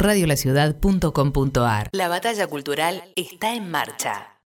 radiolaciudad.com.ar. La batalla cultural está en marcha.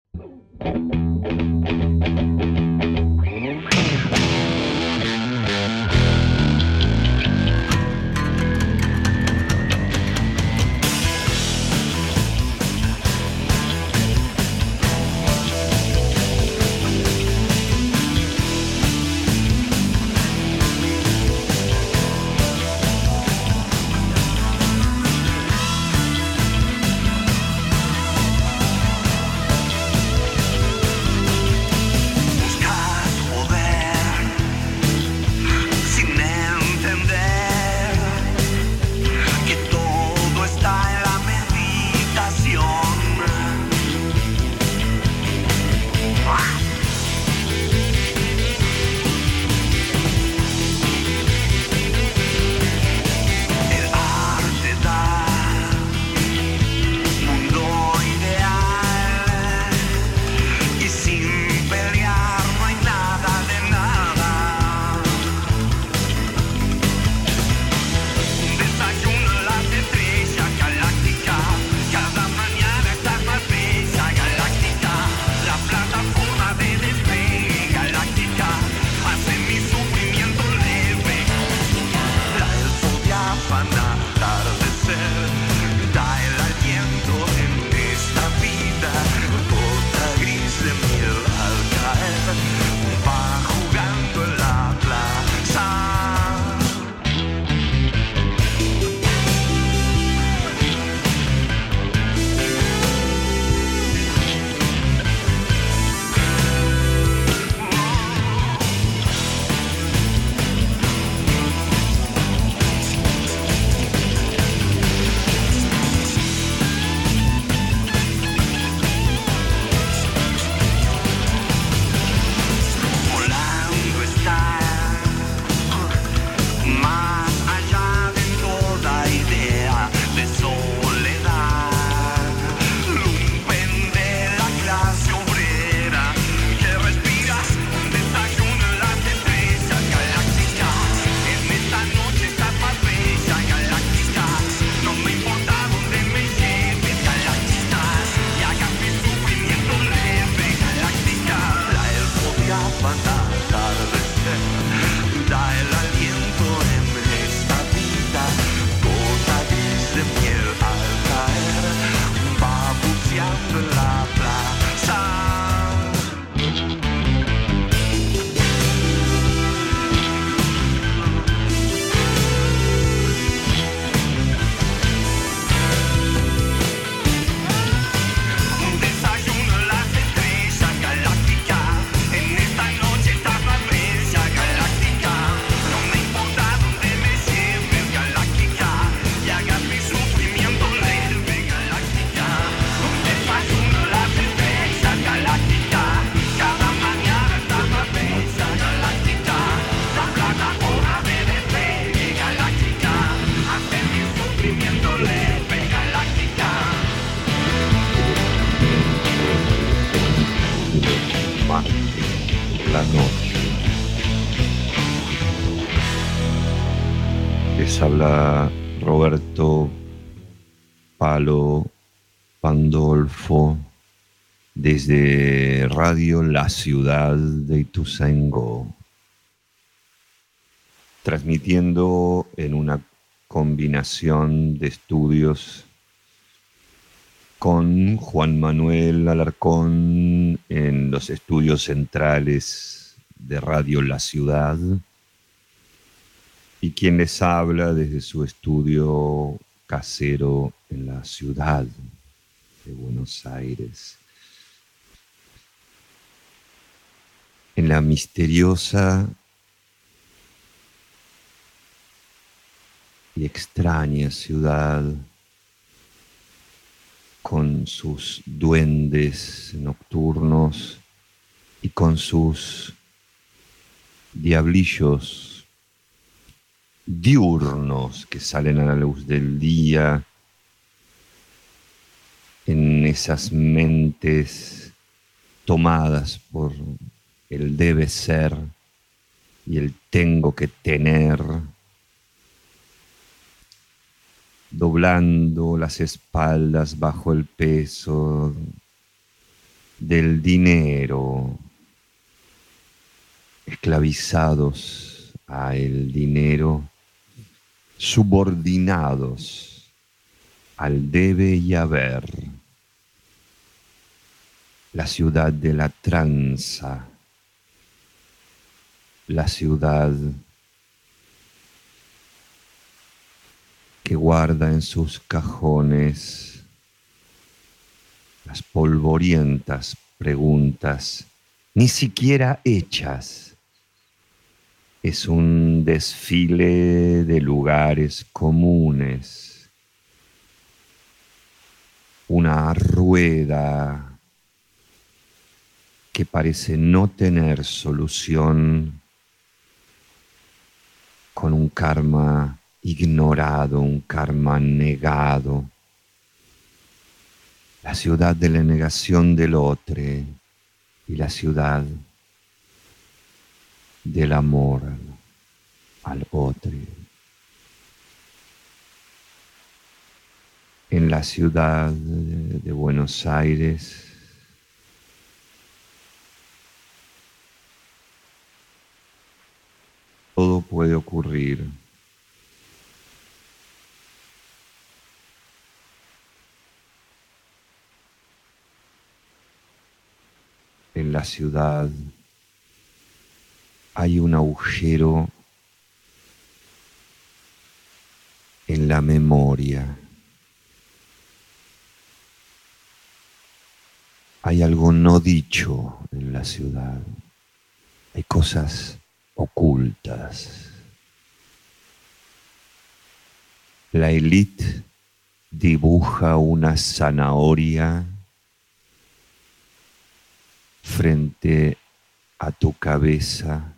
Habla Roberto Palo Pandolfo desde Radio La Ciudad de Ituzaingó, transmitiendo en una combinación de estudios con Juan Manuel Alarcón en los estudios centrales de Radio La Ciudad y quien les habla desde su estudio casero en la ciudad de Buenos Aires. En la misteriosa y extraña ciudad con sus duendes nocturnos y con sus diablillos diurnos que salen a la luz del día, en esas mentes tomadas por el debe ser y el tengo que tener, doblando las espaldas bajo el peso del dinero, esclavizados a el dinero, subordinados al debe y haber, la ciudad de la tranza, la ciudad que guarda en sus cajones las polvorientas preguntas, ni siquiera hechas. Es un desfile de lugares comunes, una rueda que parece no tener solución con un karma ignorado, un karma negado, la ciudad de la negación del otro y la ciudad del amor al otro. En la ciudad de Buenos Aires, todo puede ocurrir. en la ciudad hay un agujero en la memoria. Hay algo no dicho en la ciudad. Hay cosas ocultas. La élite dibuja una zanahoria frente a tu cabeza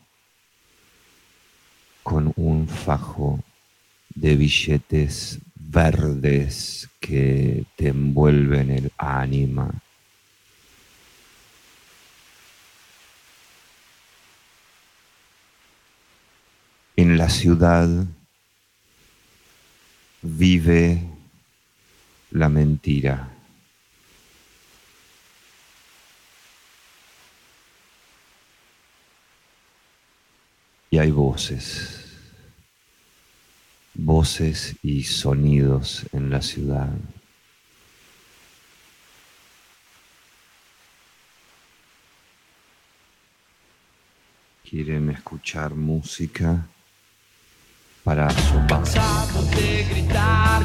con un fajo de billetes verdes que te envuelven el ánima. En la ciudad vive la mentira. y hay voces, voces y sonidos en la ciudad. Quieren escuchar música para asomar. Cansado de gritar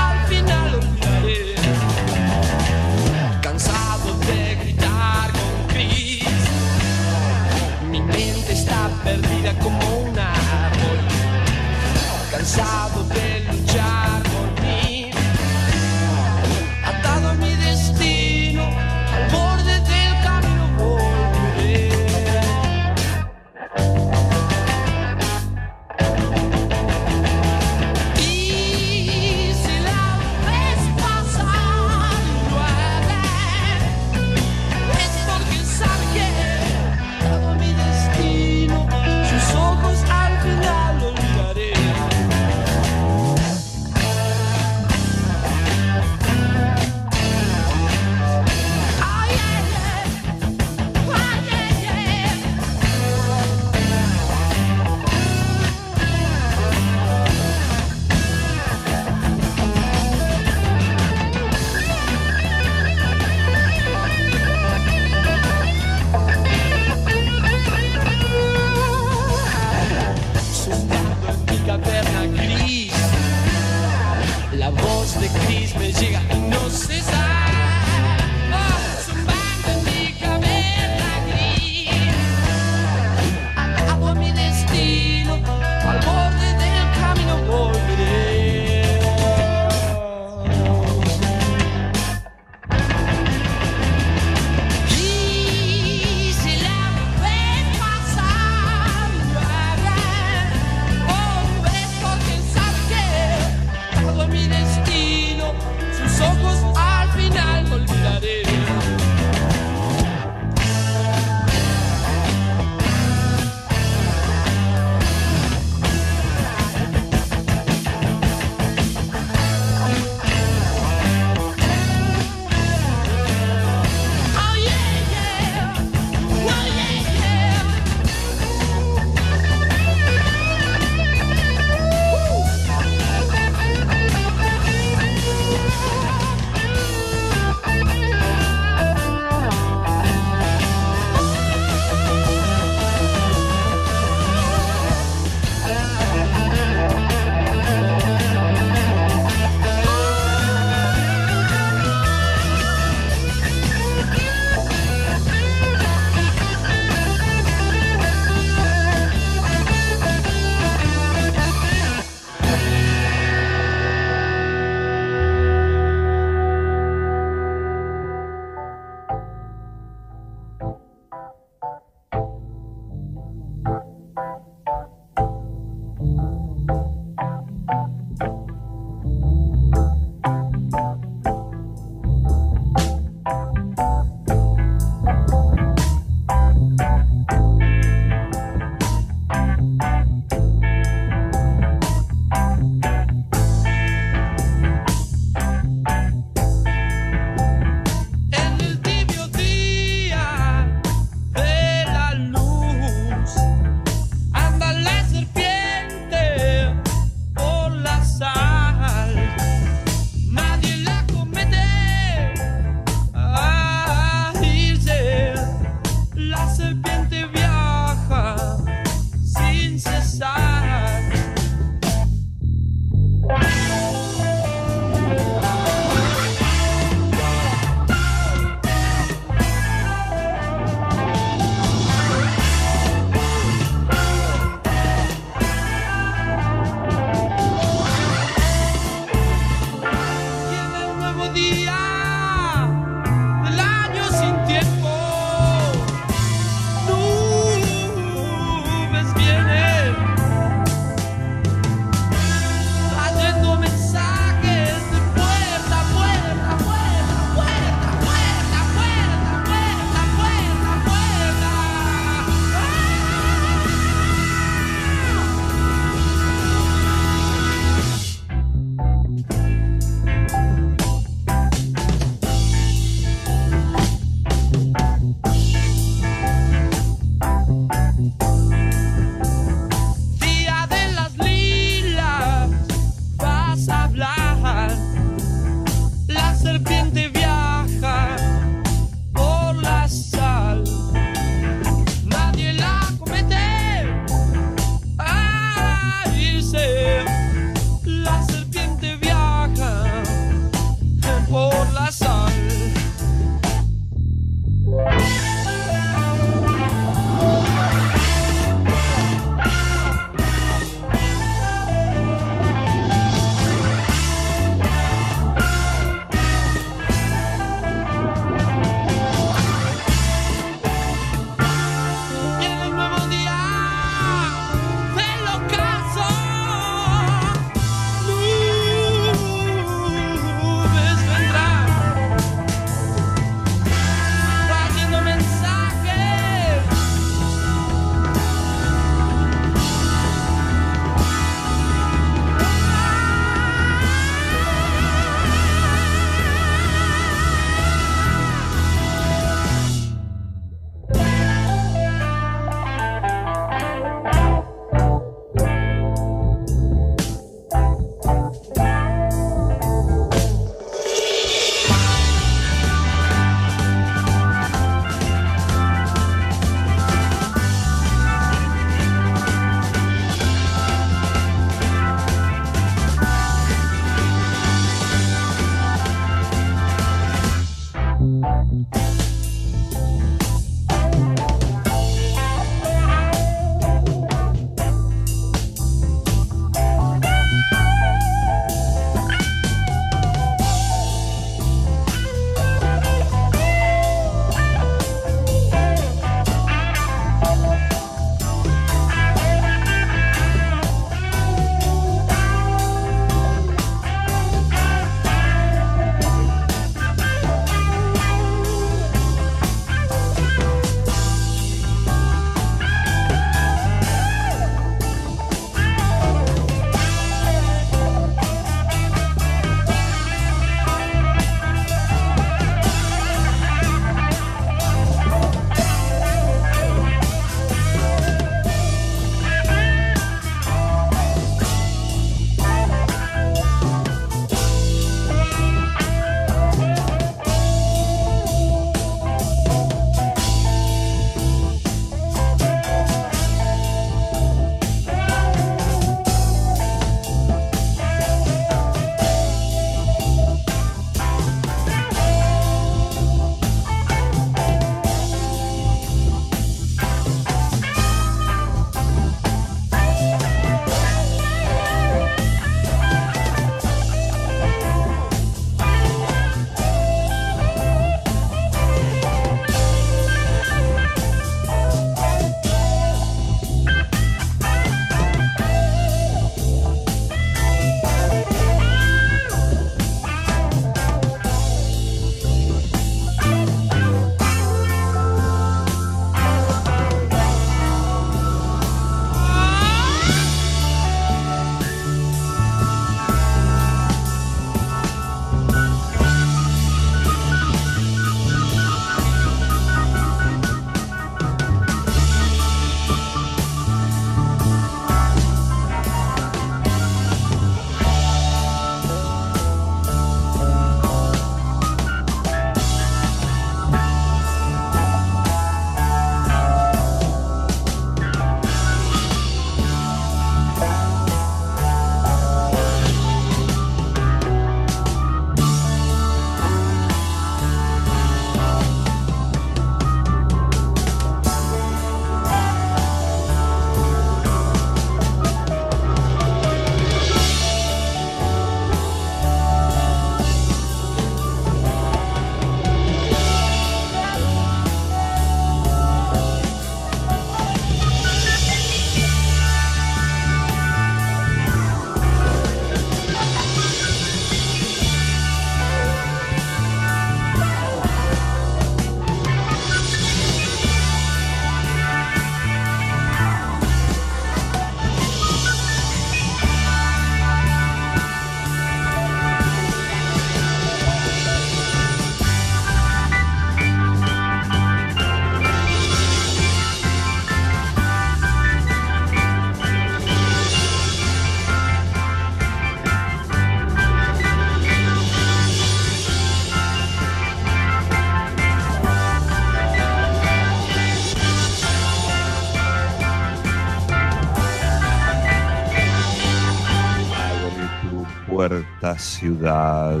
ciudad.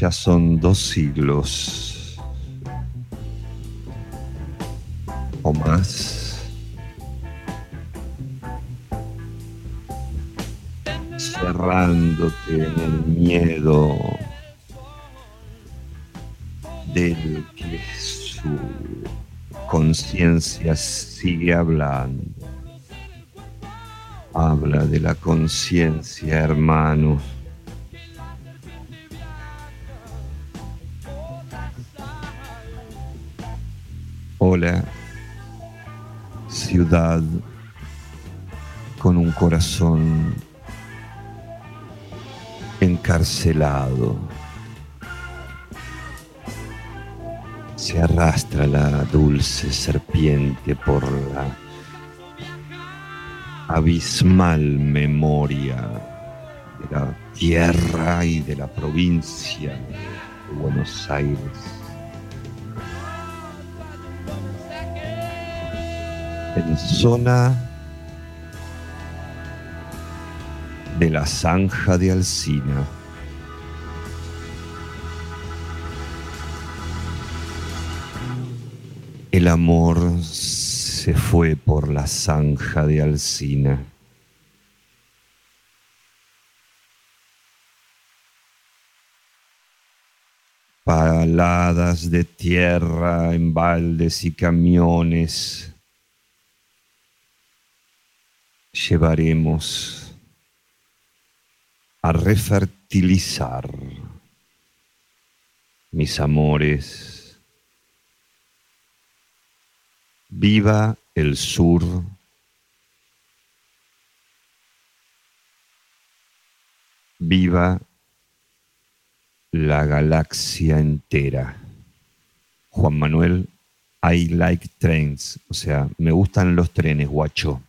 Ya son dos siglos o más. Cerrándote en el miedo del que su conciencia sigue hablando. Habla de la conciencia, hermanos. Hola, ciudad con un corazón encarcelado. Se arrastra la dulce serpiente por la abismal memoria de la tierra y de la provincia de Buenos Aires. En zona de la zanja de Alcina. El amor se fue por la zanja de Alcina. Paladas de tierra en baldes y camiones llevaremos a refertilizar mis amores Viva el sur. Viva la galaxia entera. Juan Manuel, I like trains. O sea, me gustan los trenes, guacho.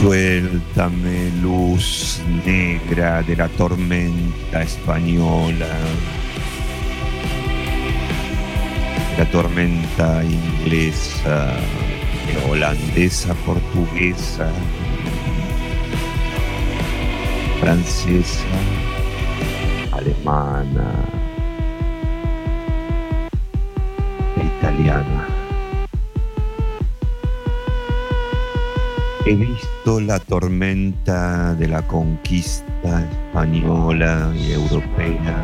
Suéltame luz negra de la tormenta española, la tormenta inglesa, holandesa, portuguesa, francesa, alemana e italiana. He visto la tormenta de la conquista española y europea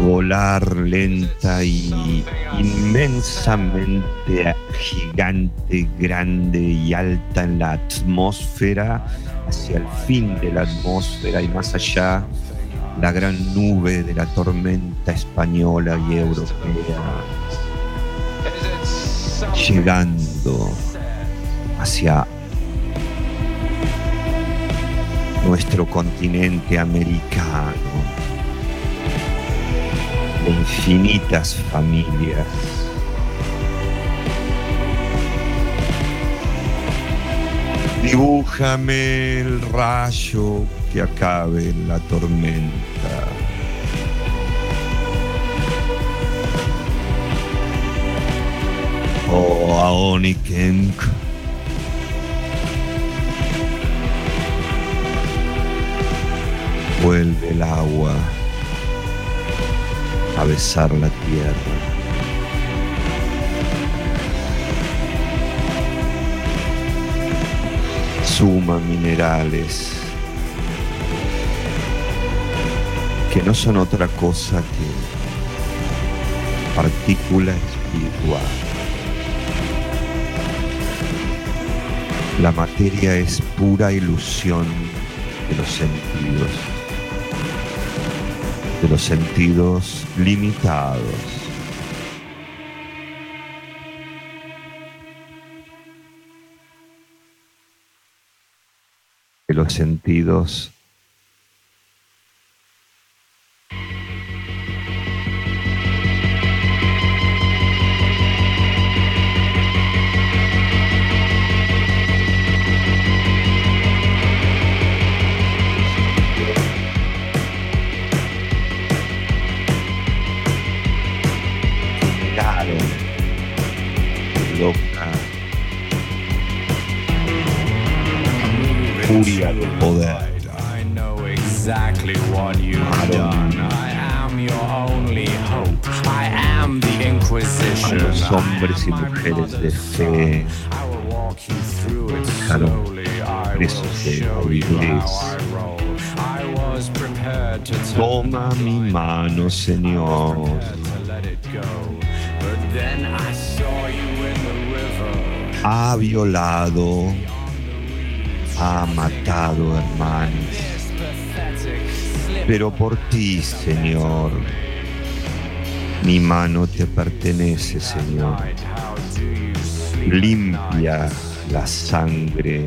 volar lenta y inmensamente gigante, grande y alta en la atmósfera, hacia el fin de la atmósfera y más allá, la gran nube de la tormenta española y europea, llegando hacia nuestro continente americano de infinitas familias. Dibújame el rayo que acabe la tormenta. Oh, Aonikenk. Vuelve el agua a besar la tierra. Suma minerales que no son otra cosa que partícula espiritual. La materia es pura ilusión de los sentidos de los sentidos limitados. Los sentidos in the river. Ha violado, ha matado hermanos. Pero por ti, Señor, mi mano te pertenece, Señor. Limpia la sangre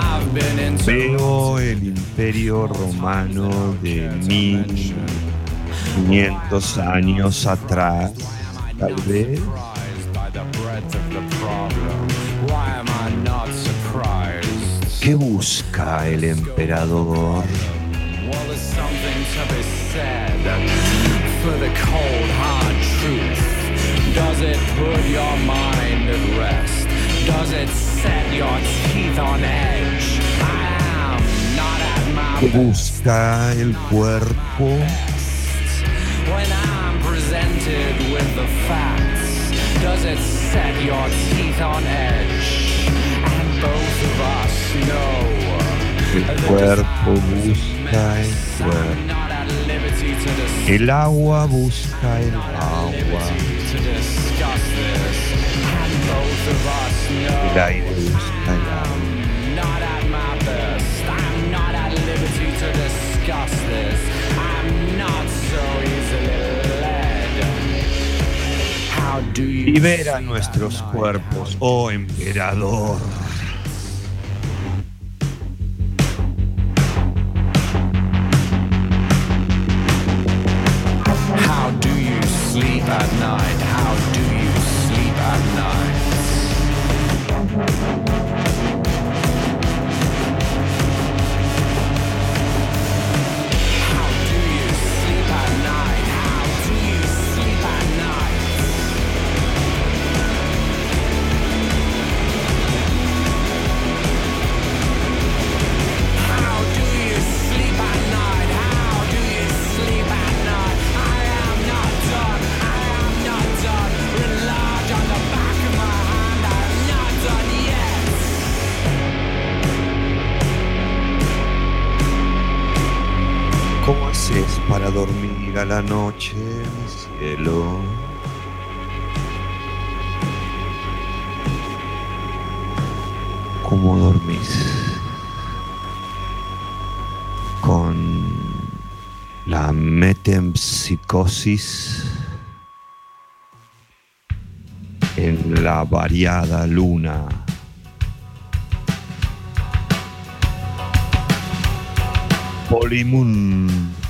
Veo el imperio romano de 1500 años atrás, tal vez. ¿Qué busca el emperador? Does it put your mind at rest? Does it set your teeth on edge? I am not at my Busca el cuerpo when I'm presented with the facts. Does it set your teeth on edge? And both of us know. El cuerpo busca el cuerpo. El agua busca el agua. El aire you Libera nuestros cuerpos, oh emperador. La noche, mi cielo? ¿Cómo dormís? Con la metempsicosis en la variada luna. Polymoon.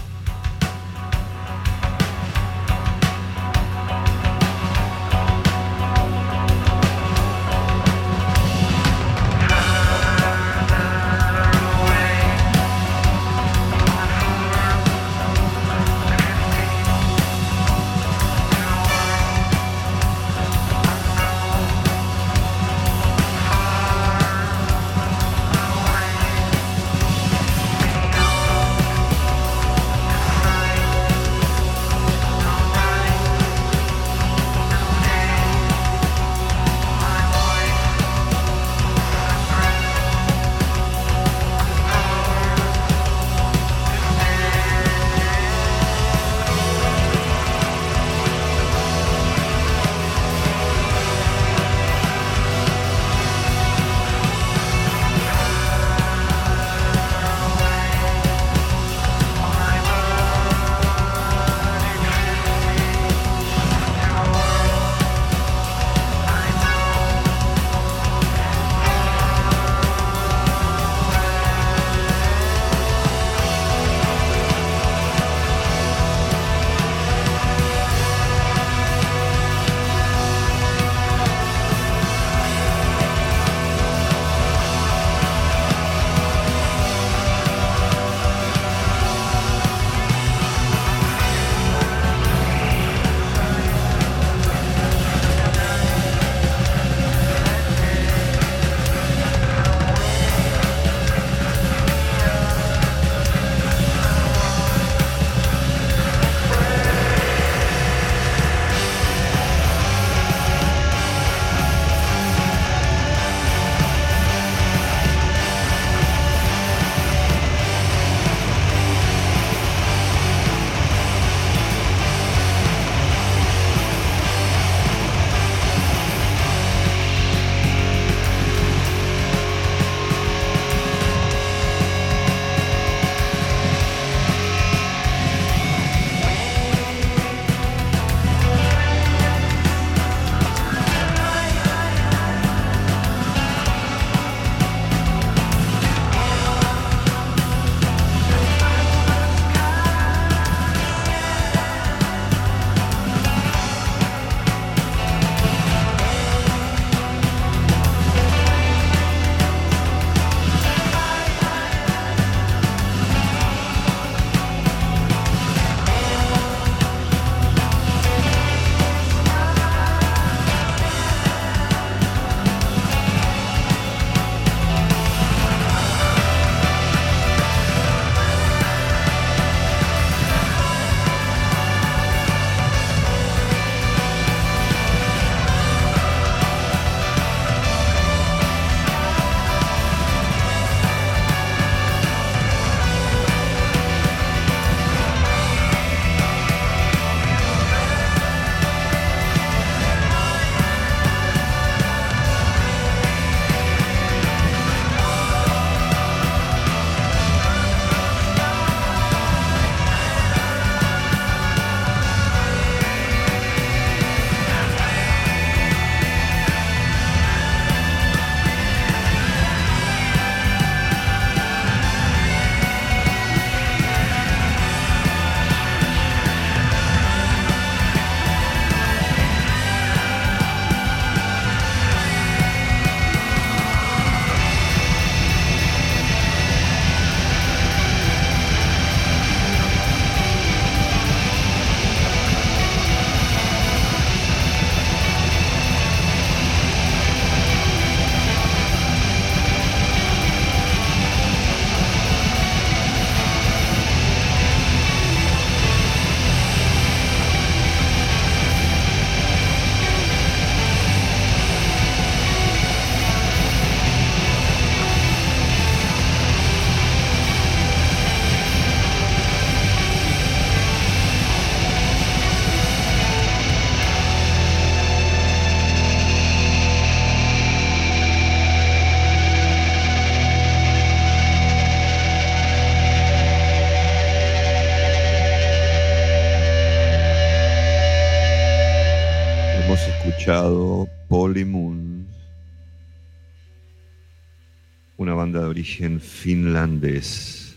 origen finlandés.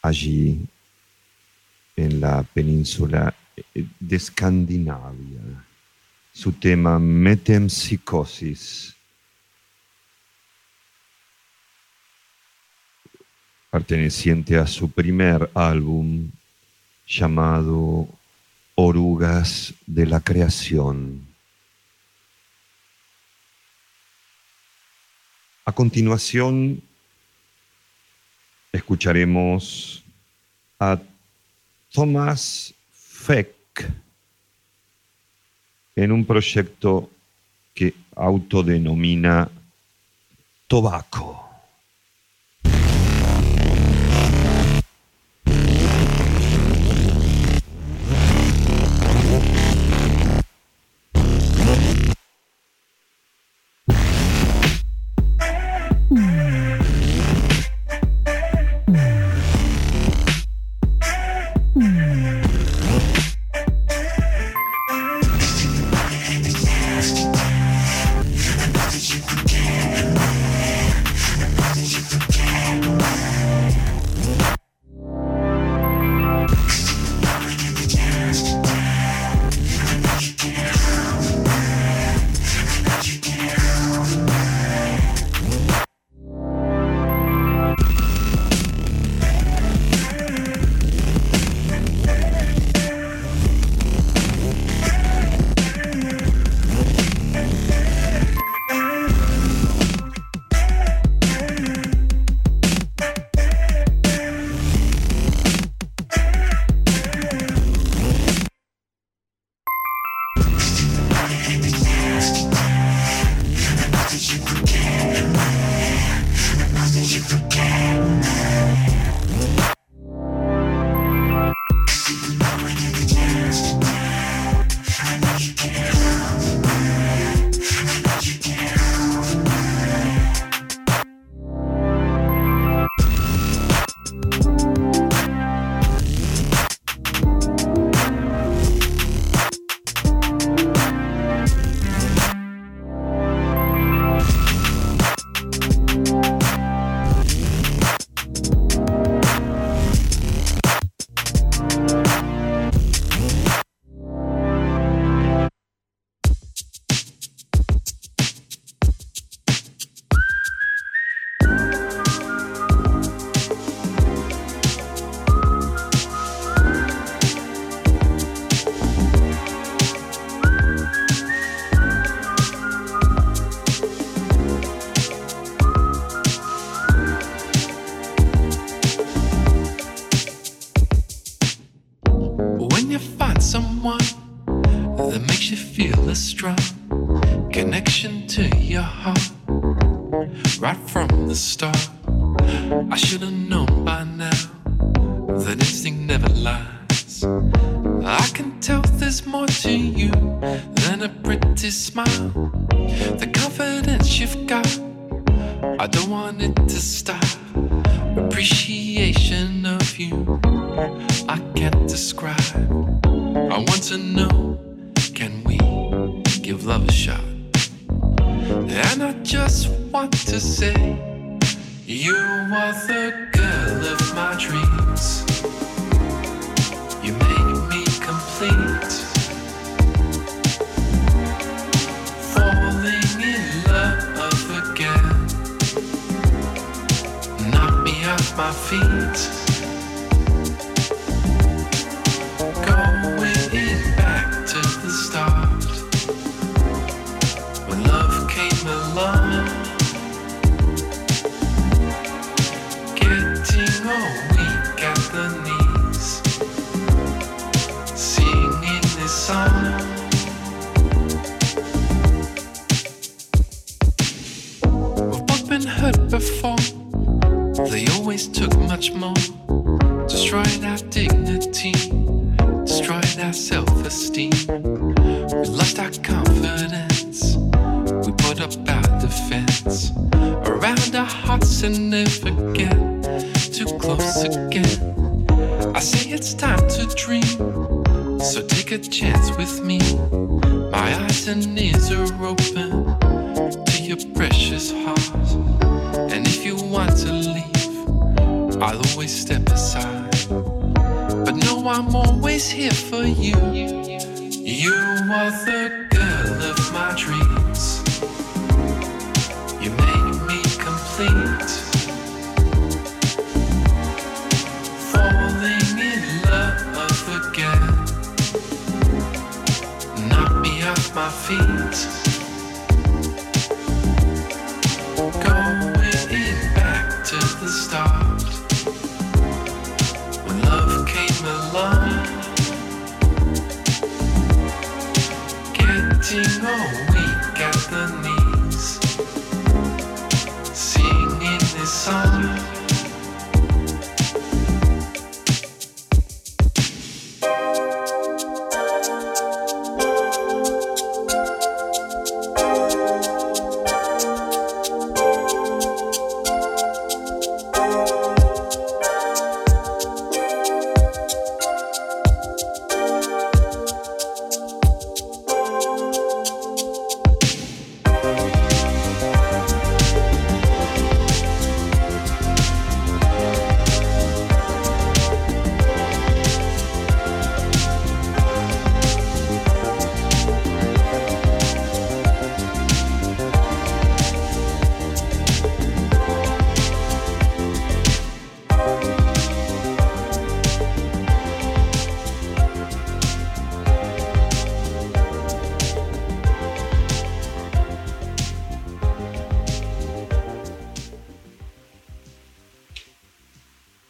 Allí, en la península de Escandinavia, su tema metempsicosis perteneciente a su primer álbum llamado Orugas de la Creación. A continuación, escucharemos a Thomas Feck en un proyecto que autodenomina Tobacco.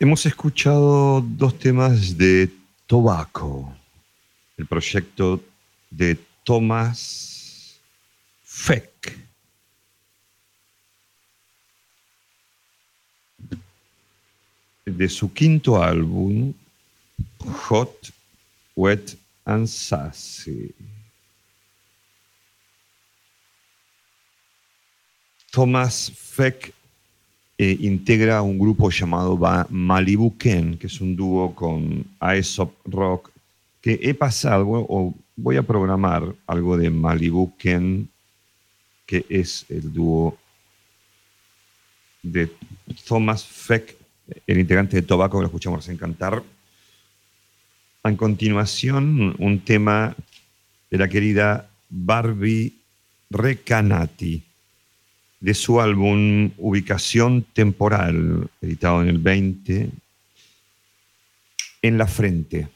Hemos escuchado dos temas de Tobacco, el proyecto de Thomas Feck. De su quinto álbum, Hot, Wet and Sassy. Thomas Feck eh, integra un grupo llamado Malibu Ken, que es un dúo con Aesop Rock, que he pasado o voy a programar algo de Malibu Ken, que es el dúo de Thomas Feck, el integrante de Tobacco que lo escuchamos recién cantar. A continuación, un tema de la querida Barbie Recanati de su álbum Ubicación Temporal, editado en el 20, En la Frente.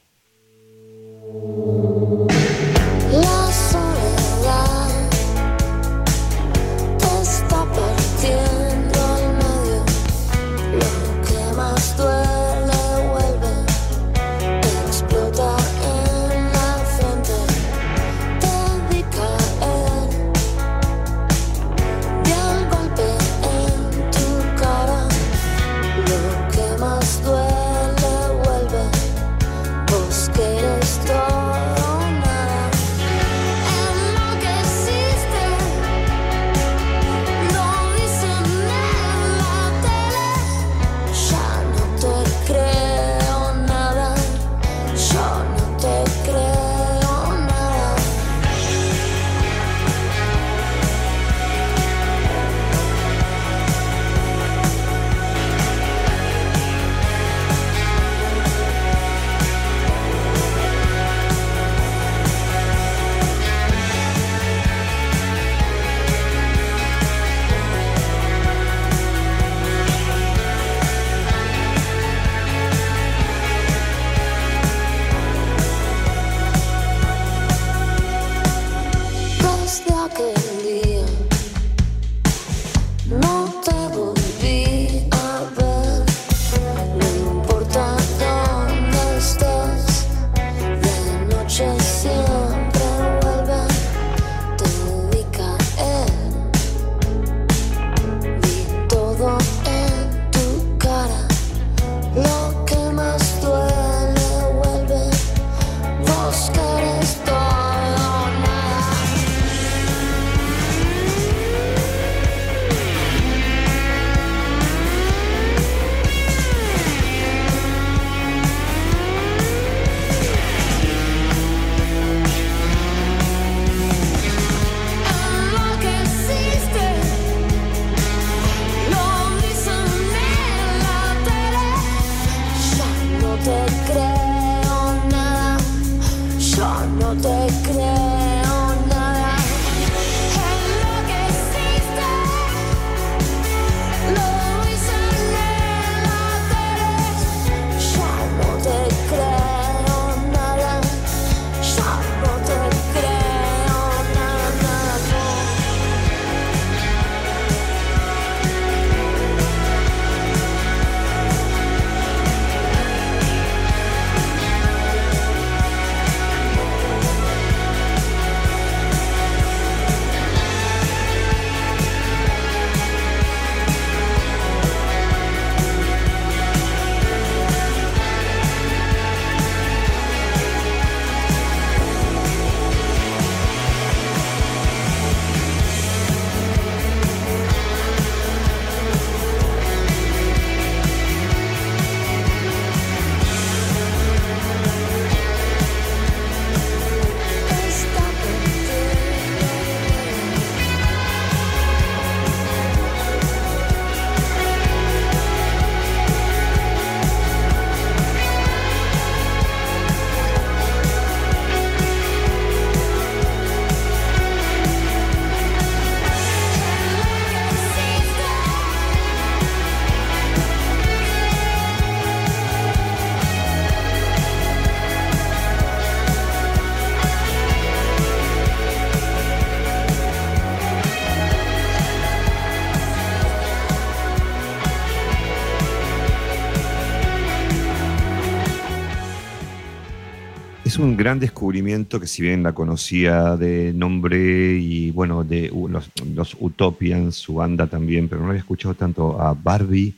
Un gran descubrimiento que si bien la conocía de nombre y bueno, de los, los Utopians, su banda también, pero no había escuchado tanto a Barbie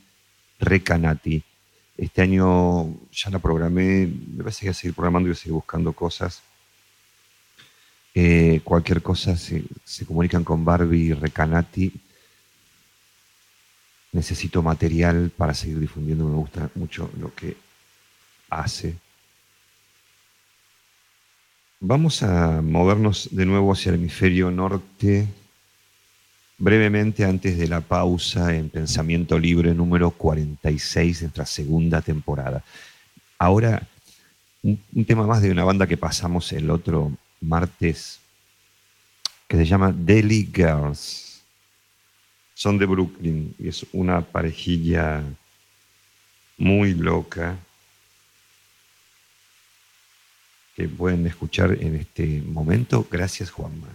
Recanati. Este año ya la programé, me parece que voy a seguir programando y a seguir buscando cosas. Eh, cualquier cosa se, se comunican con Barbie Recanati. Necesito material para seguir difundiendo, me gusta mucho lo que hace. Vamos a movernos de nuevo hacia el hemisferio norte, brevemente antes de la pausa en Pensamiento Libre número 46 de nuestra segunda temporada. Ahora, un, tema más de una banda que pasamos el otro martes, que se llama Delhi Girls. Son de Brooklyn y es una parejilla muy loca que pueden escuchar en este momento. Gracias, Juanma.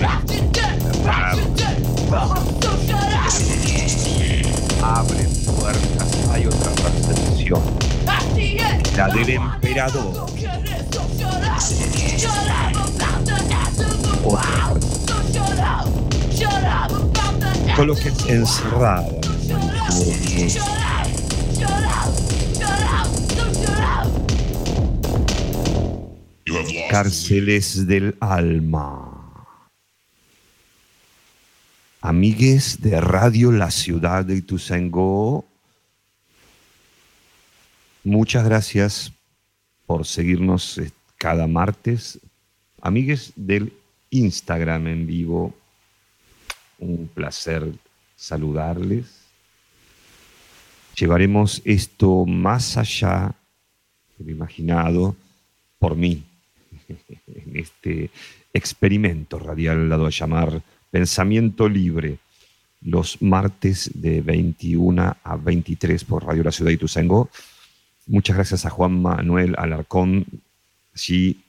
Right, you're dead, wrong, so shut up. Abre puertas. La del emperador. lead. Cárceles del alma. Amigues de Radio La Ciudad de Ituzaingó, muchas gracias por seguirnos eh, cada martes. Amigues del Instagram en vivo, un placer saludarles. Llevaremos esto más allá de lo imaginado por mí en este experimento radial dado a llamar Pensamiento Libre, los martes de 21 a 23 por Radio La Ciudad de Ituzaingó. Muchas gracias a Juan Manuel Alarcón, allí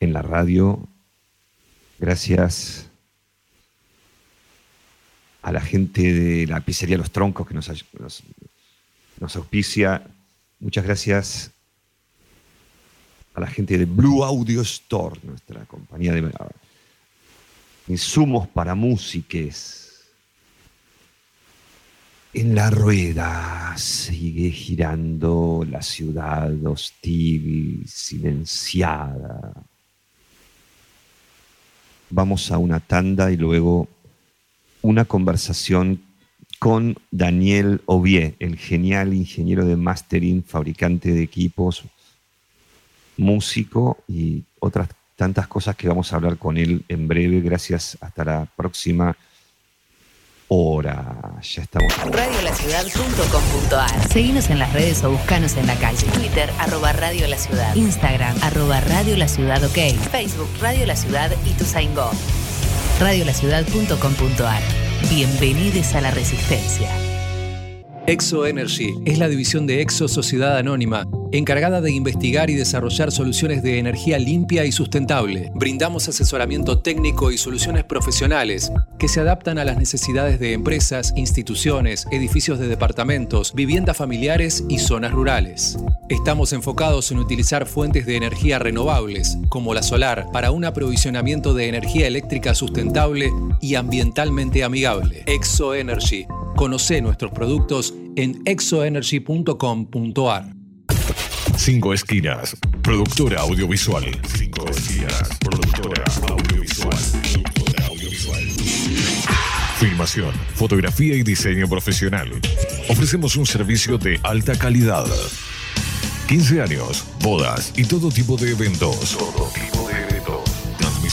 en la radio. Gracias a la gente de la pizzería Los Troncos que nos auspicia. Muchas gracias a la gente de Blue Audio Store, nuestra compañía de ah, insumos para músiques. En la rueda sigue girando la ciudad hostil, silenciada. Vamos a una tanda y luego una conversación con Daniel Ovier, el genial ingeniero de mastering, fabricante de equipos, músico y otras tantas cosas que vamos a hablar con él en breve. Gracias, hasta la próxima hora. Ya estamos. Radiolaciudad.com.ar Seguinos en las redes o buscanos en la calle. Twitter, arroba Radio La Ciudad. Instagram, arroba Radio La Ciudad OK. Facebook, Radio La Ciudad y Tuzaingó. Radiolaciudad.com.ar. Bienvenidos a la Resistencia. Exo Energy es la división de Exo Sociedad Anónima, encargada de investigar y desarrollar soluciones de energía limpia y sustentable. Brindamos asesoramiento técnico y soluciones profesionales que se adaptan a las necesidades de empresas, instituciones, edificios de departamentos, viviendas familiares y zonas rurales. Estamos enfocados en utilizar fuentes de energía renovables, como la solar, para un aprovisionamiento de energía eléctrica sustentable y ambientalmente amigable. Exo Energy. Conoce nuestros productos en exoenergy.com.ar. Cinco Esquinas, productora audiovisual. Cinco Esquinas, productora audiovisual. Filmación, fotografía y diseño profesional. Ofrecemos un servicio de alta calidad. 15 años, bodas y. Todo tipo de eventos.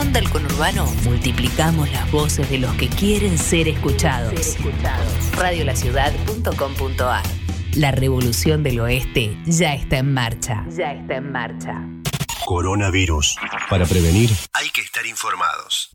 del conurbano multiplicamos las voces de los que quieren ser escuchados. Radiolaciudad.com.ar La revolución del oeste ya está en marcha. Ya está en marcha. Coronavirus. Para prevenir, hay que estar informados.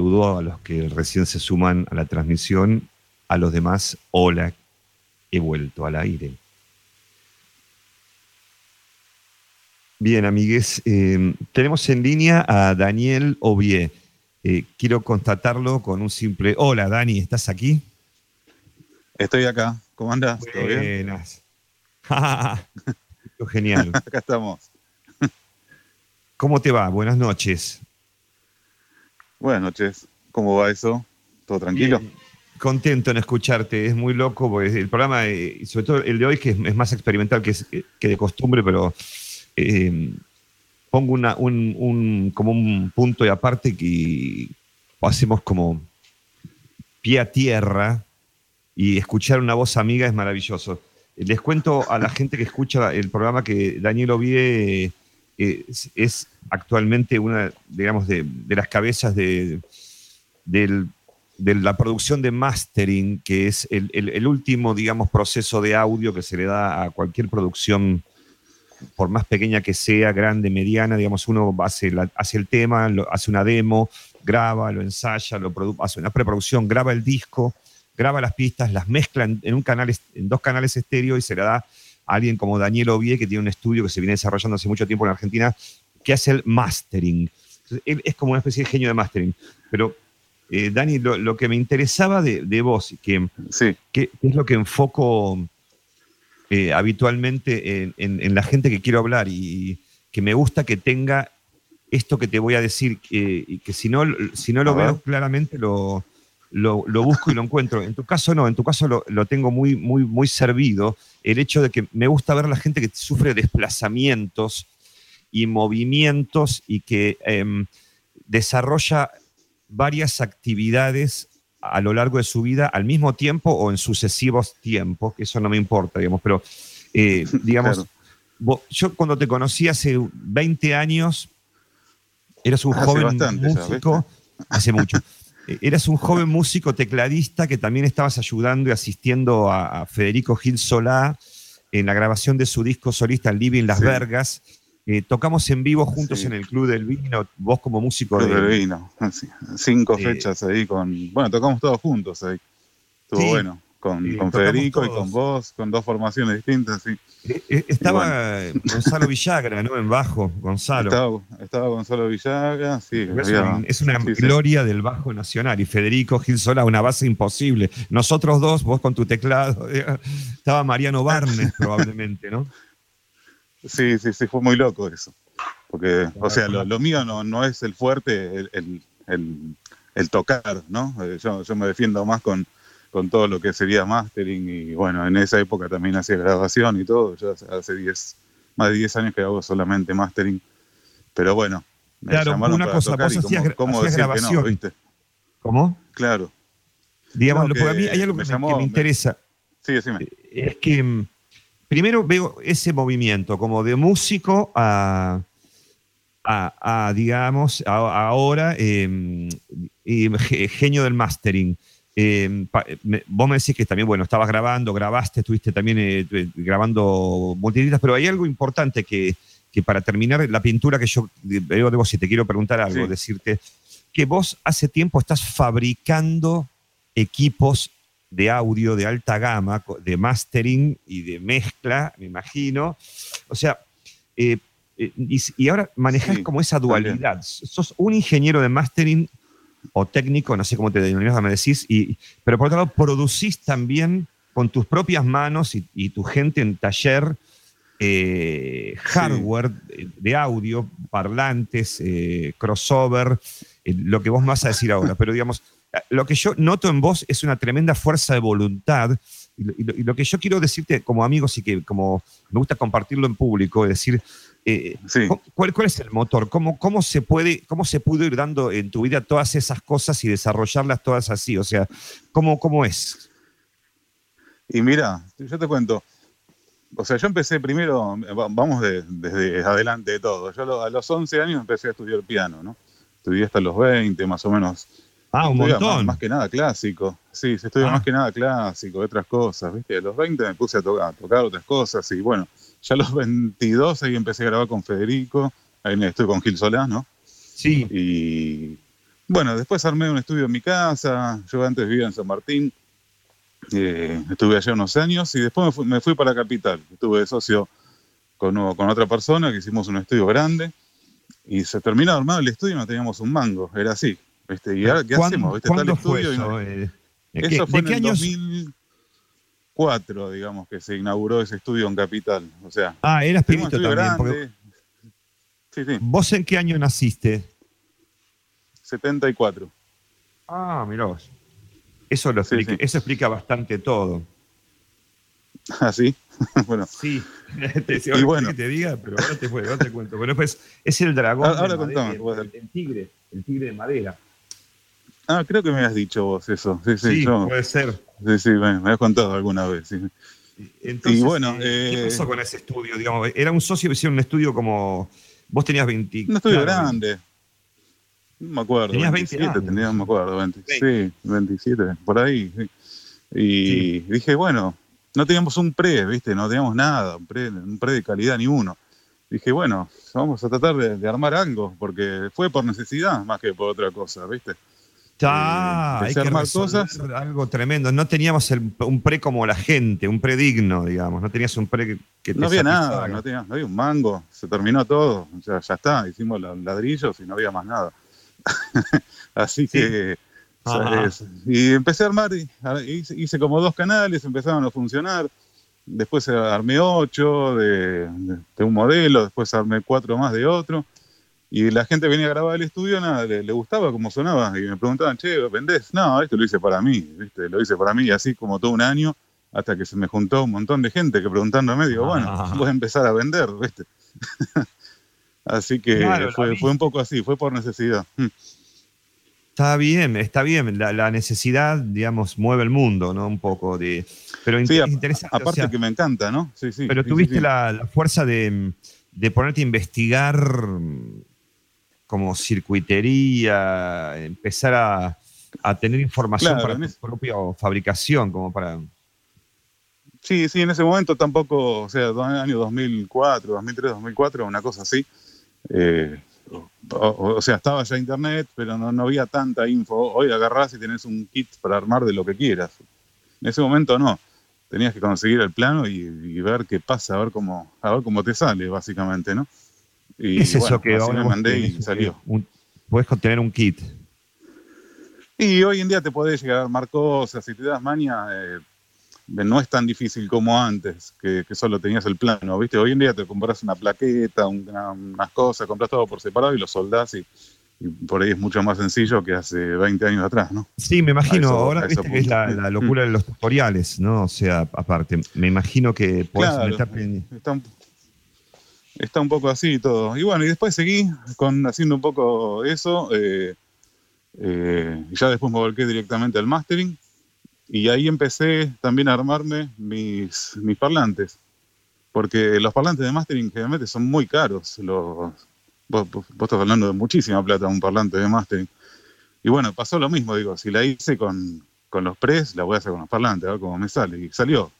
Saludo a los que recién se suman a la transmisión. A los demás, hola, he vuelto al aire. Bien, amigues, eh, tenemos en línea a Daniel Ovie. Eh, quiero constatarlo con un simple. Hola, Dani, ¿estás aquí? Estoy acá. ¿Cómo andas? ¿Todo bien? Buenas. Genial. acá estamos. ¿Cómo te va? Buenas noches. Buenas noches. ¿Cómo va eso? ¿Todo tranquilo? Contento en escucharte. Es muy loco porque el programa, eh, sobre todo el de hoy, que es, más experimental que, es- que de costumbre, pero eh, pongo un- como un punto de aparte que hacemos como pie a tierra y escuchar una voz amiga es maravilloso. Les cuento a la gente que escucha el programa que Daniel Ovie eh, es, es actualmente una, digamos, de, de las cabezas de, de la producción de mastering, que es el, el- último, digamos, proceso de audio que se le da a cualquier producción, por más pequeña que sea, grande, mediana, digamos, uno hace, la- hace el tema, lo- hace una demo, graba, lo ensaya, lo hace una preproducción, graba el disco, graba las pistas, las mezcla en, un canal, en dos canales estéreo y se la da a alguien como Daniel Ovie, que tiene un estudio que se viene desarrollando hace mucho tiempo en Argentina, que hace el mastering. Entonces, él es como una especie de genio de mastering. Pero, eh, Dani, lo, lo que me interesaba de, de vos, que, que es lo que enfoco eh, habitualmente en, en- en la gente que quiero hablar y que me gusta que tenga esto que te voy a decir, que, y que si no, si no lo veo claramente lo, lo, lo busco y lo encuentro. En tu caso no, en tu caso lo, lo tengo muy, muy, muy servido. El hecho de que me gusta ver a la gente que sufre desplazamientos y movimientos y que em, desarrolla varias actividades a lo largo de su vida al mismo tiempo o en sucesivos tiempos, que eso no me importa, digamos, pero eh, digamos, Claro. vos- yo cuando te conocí hace 20 años, eras un Hace joven bastante ya, músico, hace mucho. Eh, Eras un joven músico tecladista que también estabas ayudando y asistiendo a, a Federico Gil Solá en la grabación de su disco solista Living Las Sí. Vergas. Eh, tocamos en vivo juntos Sí. en el Club del Vino, vos como músico Club de, del vino. Sí, Cinco Eh, fechas ahí con. Bueno, tocamos todos juntos ahí. Estuvo Sí. bueno. Con, Federico y con vos, con dos formaciones distintas, sí. Eh, Estaba Y bueno. Gonzalo Villagra, ¿no? En bajo, Gonzalo. Estaba, estaba Gonzalo Villaga, sí. es, había- una, es una sí, sí. gloria del bajo nacional. Y Federico Gil Solá, una base imposible. Nosotros dos, vos con tu teclado. Estaba Mariano Barnes, probablemente, ¿no? Sí, sí, sí, fue muy loco eso. Porque, o sea, lo, lo mío no, no es el fuerte, el, el- el- el tocar, ¿no? Eh, Yo, yo me defiendo más con, con todo lo que sería mastering y bueno, en esa época también hacía grabación y todo. Yo hace- hace 10, más de 10 años que hago solamente mastering. Pero bueno, me Claro, llamaron una para cosa, tocar vos y hacías cómo, cómo hacías decir que no, grabación. ¿viste? ¿Cómo? Claro. Digamos, porque a mí hay algo que me que llamó- me me- interesa. Sí, decime. Es que mm, primero veo ese movimiento como de músico a, a, a, digamos, a- ahora eh, ge- genio del mastering. Eh, pa- me- vos me decís que también, bueno, estabas grabando, grabaste, estuviste también eh, eh, grabando multitudinarias, pero hay algo importante que, que para terminar la pintura que yo veo de vos, si te quiero preguntar algo, Sí. decirte que vos hace tiempo estás fabricando equipos de audio de alta gama, de mastering y de mezcla, me imagino. O sea, eh, eh, y, y ahora manejas Sí, como esa dualidad. Sos un ingeniero de mastering o técnico, no sé cómo te denominas, me decís, y, pero por otro lado producís también con tus propias manos y, y tu gente en taller eh, hardware de- de audio, parlantes, eh, crossover, eh, lo que vos vas a decir ahora. Pero digamos, lo que yo noto en vos es una tremenda fuerza de voluntad. Y lo, y lo- y lo que yo quiero decirte como amigos y que como me gusta compartirlo en público, es decir, eh, ¿cu- ¿cuál, cuál es el motor? ¿Cómo, cómo, se puede, ¿Cómo se pudo ir dando en tu vida todas esas cosas y desarrollarlas todas así? O sea, ¿cómo, cómo es? Y mira, yo te cuento. O sea, yo empecé primero, va- vamos de- desde adelante de todo. Yo a los 11 años empecé a estudiar piano, ¿no? Estudié hasta los 20, más o menos. Ah, un Estudiaba montón. Más, más que nada clásico. Sí, se estudia Ah. más que nada clásico, otras cosas, ¿viste? A los 20 me puse a, to- a tocar otras cosas y bueno, ya a los 22 ahí empecé a grabar con Federico, ahí estoy con Gil Solá, ¿no? Sí. Y bueno, después armé un estudio en mi casa. Yo antes vivía en San Martín. Eh, estuve allá unos años y después me fui, me fui para Capital. Estuve de socio con, con otra persona que hicimos un estudio grande y se terminó de armar el estudio y no teníamos un mango. Era así. ¿Viste? ¿Y ahora qué ¿Cuándo- hacemos? El cuándo fue estudio y? Eh, ¿de eso qué- fue de en qué el años? 2004, digamos, que se inauguró ese estudio en Capital. O sea, Ah, eras pibito también. porque-. Sí, sí, ¿Vos en qué año naciste? 74. Ah, mirá vos. Eso, lo Sí, explica, sí. eso explica bastante todo. Así. bueno, Sí, te, Y y bueno. que te diga, pero ahora te, ahora te cuento. Bueno, pues es el dragón. Ahora- ahora de madera, el, el tigre, el tigre de madera. Ah, creo que me has dicho vos eso. Sí, sí, Sí, yo- puede ser. sí, sí, me, me has contado alguna vez. sí. Entonces, Y bueno, eh, ¿qué eh, pasó con ese estudio? Digamos, era un socio, hicieron un estudio como. Vos tenías 20. Un estudio claro, grande. No me acuerdo. Tenías 20 27, años. tenía, no me acuerdo. 20, sí, 27, por ahí. sí. Y dije, bueno, no teníamos un pre, ¿viste? No teníamos nada, un pre, un pre de calidad ni uno. Dije, bueno, vamos a tratar de, de armar algo, porque fue por necesidad más que por otra cosa, ¿viste? Ah, hay que resolver cosas. algo tremendo. No teníamos el- un pre como la gente, un pre digno, digamos. No tenías un pre que, que No había nada, no, tenía- no había un mango, se terminó todo, o sea, ya está, hicimos los ladrillos y no había más nada. Así que, es- y empecé a armar, hice, como dos canales, empezaron a funcionar, después armé ocho de un modelo, después armé cuatro más de otro, y la gente venía a grabar el estudio, nada, le, le gustaba cómo sonaba, y me preguntaban, che, ¿vendés? No, esto lo hice para mí, ¿viste? Lo hice para mí, y así como todo un año, hasta que se me juntó un montón de gente que preguntándome, digo, bueno, Ah. voy a empezar a vender, ¿viste? así que Claro, fue, fue un poco así, fue por necesidad. Mm. Está bien, está bien. La, la necesidad, digamos, mueve el mundo, ¿no? Un poco de. Pero Sí, o aparte sea, que me encanta, ¿no? Sí, sí. pero sí, tuviste sí. La, la fuerza de, de ponerte a investigar como circuitería, empezar a, a tener información Claro, para tu propia fabricación, como para. Sí, sí, en ese momento tampoco, o sea, año 2004, 2003, 2004, una cosa así. Eh, o, o sea, estaba ya internet, pero no, no había tanta info. Hoy agarrás y tenés un kit para armar de lo que quieras. En ese momento no. Tenías que conseguir el plano y, y ver qué pasa, a ver cómo, a ver cómo te sale, básicamente, ¿no? Y ¿Qué es bueno, eso que mandé y salió. un- podés tener un kit? Y hoy en día te podés llegar a armar cosas, si te das maña, eh, no es tan difícil como antes, que, que solo tenías el plano, ¿viste? Hoy en día te compras una plaqueta, una- unas cosas, compras todo por separado y lo soldás y, y por ahí es mucho más sencillo que hace 20 años atrás, ¿no? Sí, me imagino. Eso- Ahora viste que es la, locura de los tutoriales, ¿no? O sea, aparte, me imagino que podés Claro. en- Está un, poco así todo. Y bueno, y después seguí con haciendo un poco eso. eh, eh, ya después me volqué directamente al mastering. Y ahí empecé también a armarme mis, mis parlantes. Porque los parlantes de mastering generalmente son muy caros. Los, vos estás hablando de muchísima plata un parlante de mastering. Y bueno, pasó lo mismo. Digo, si la hice con, con los pres, la voy a hacer con los parlantes, a ver cómo me sale. Y salió.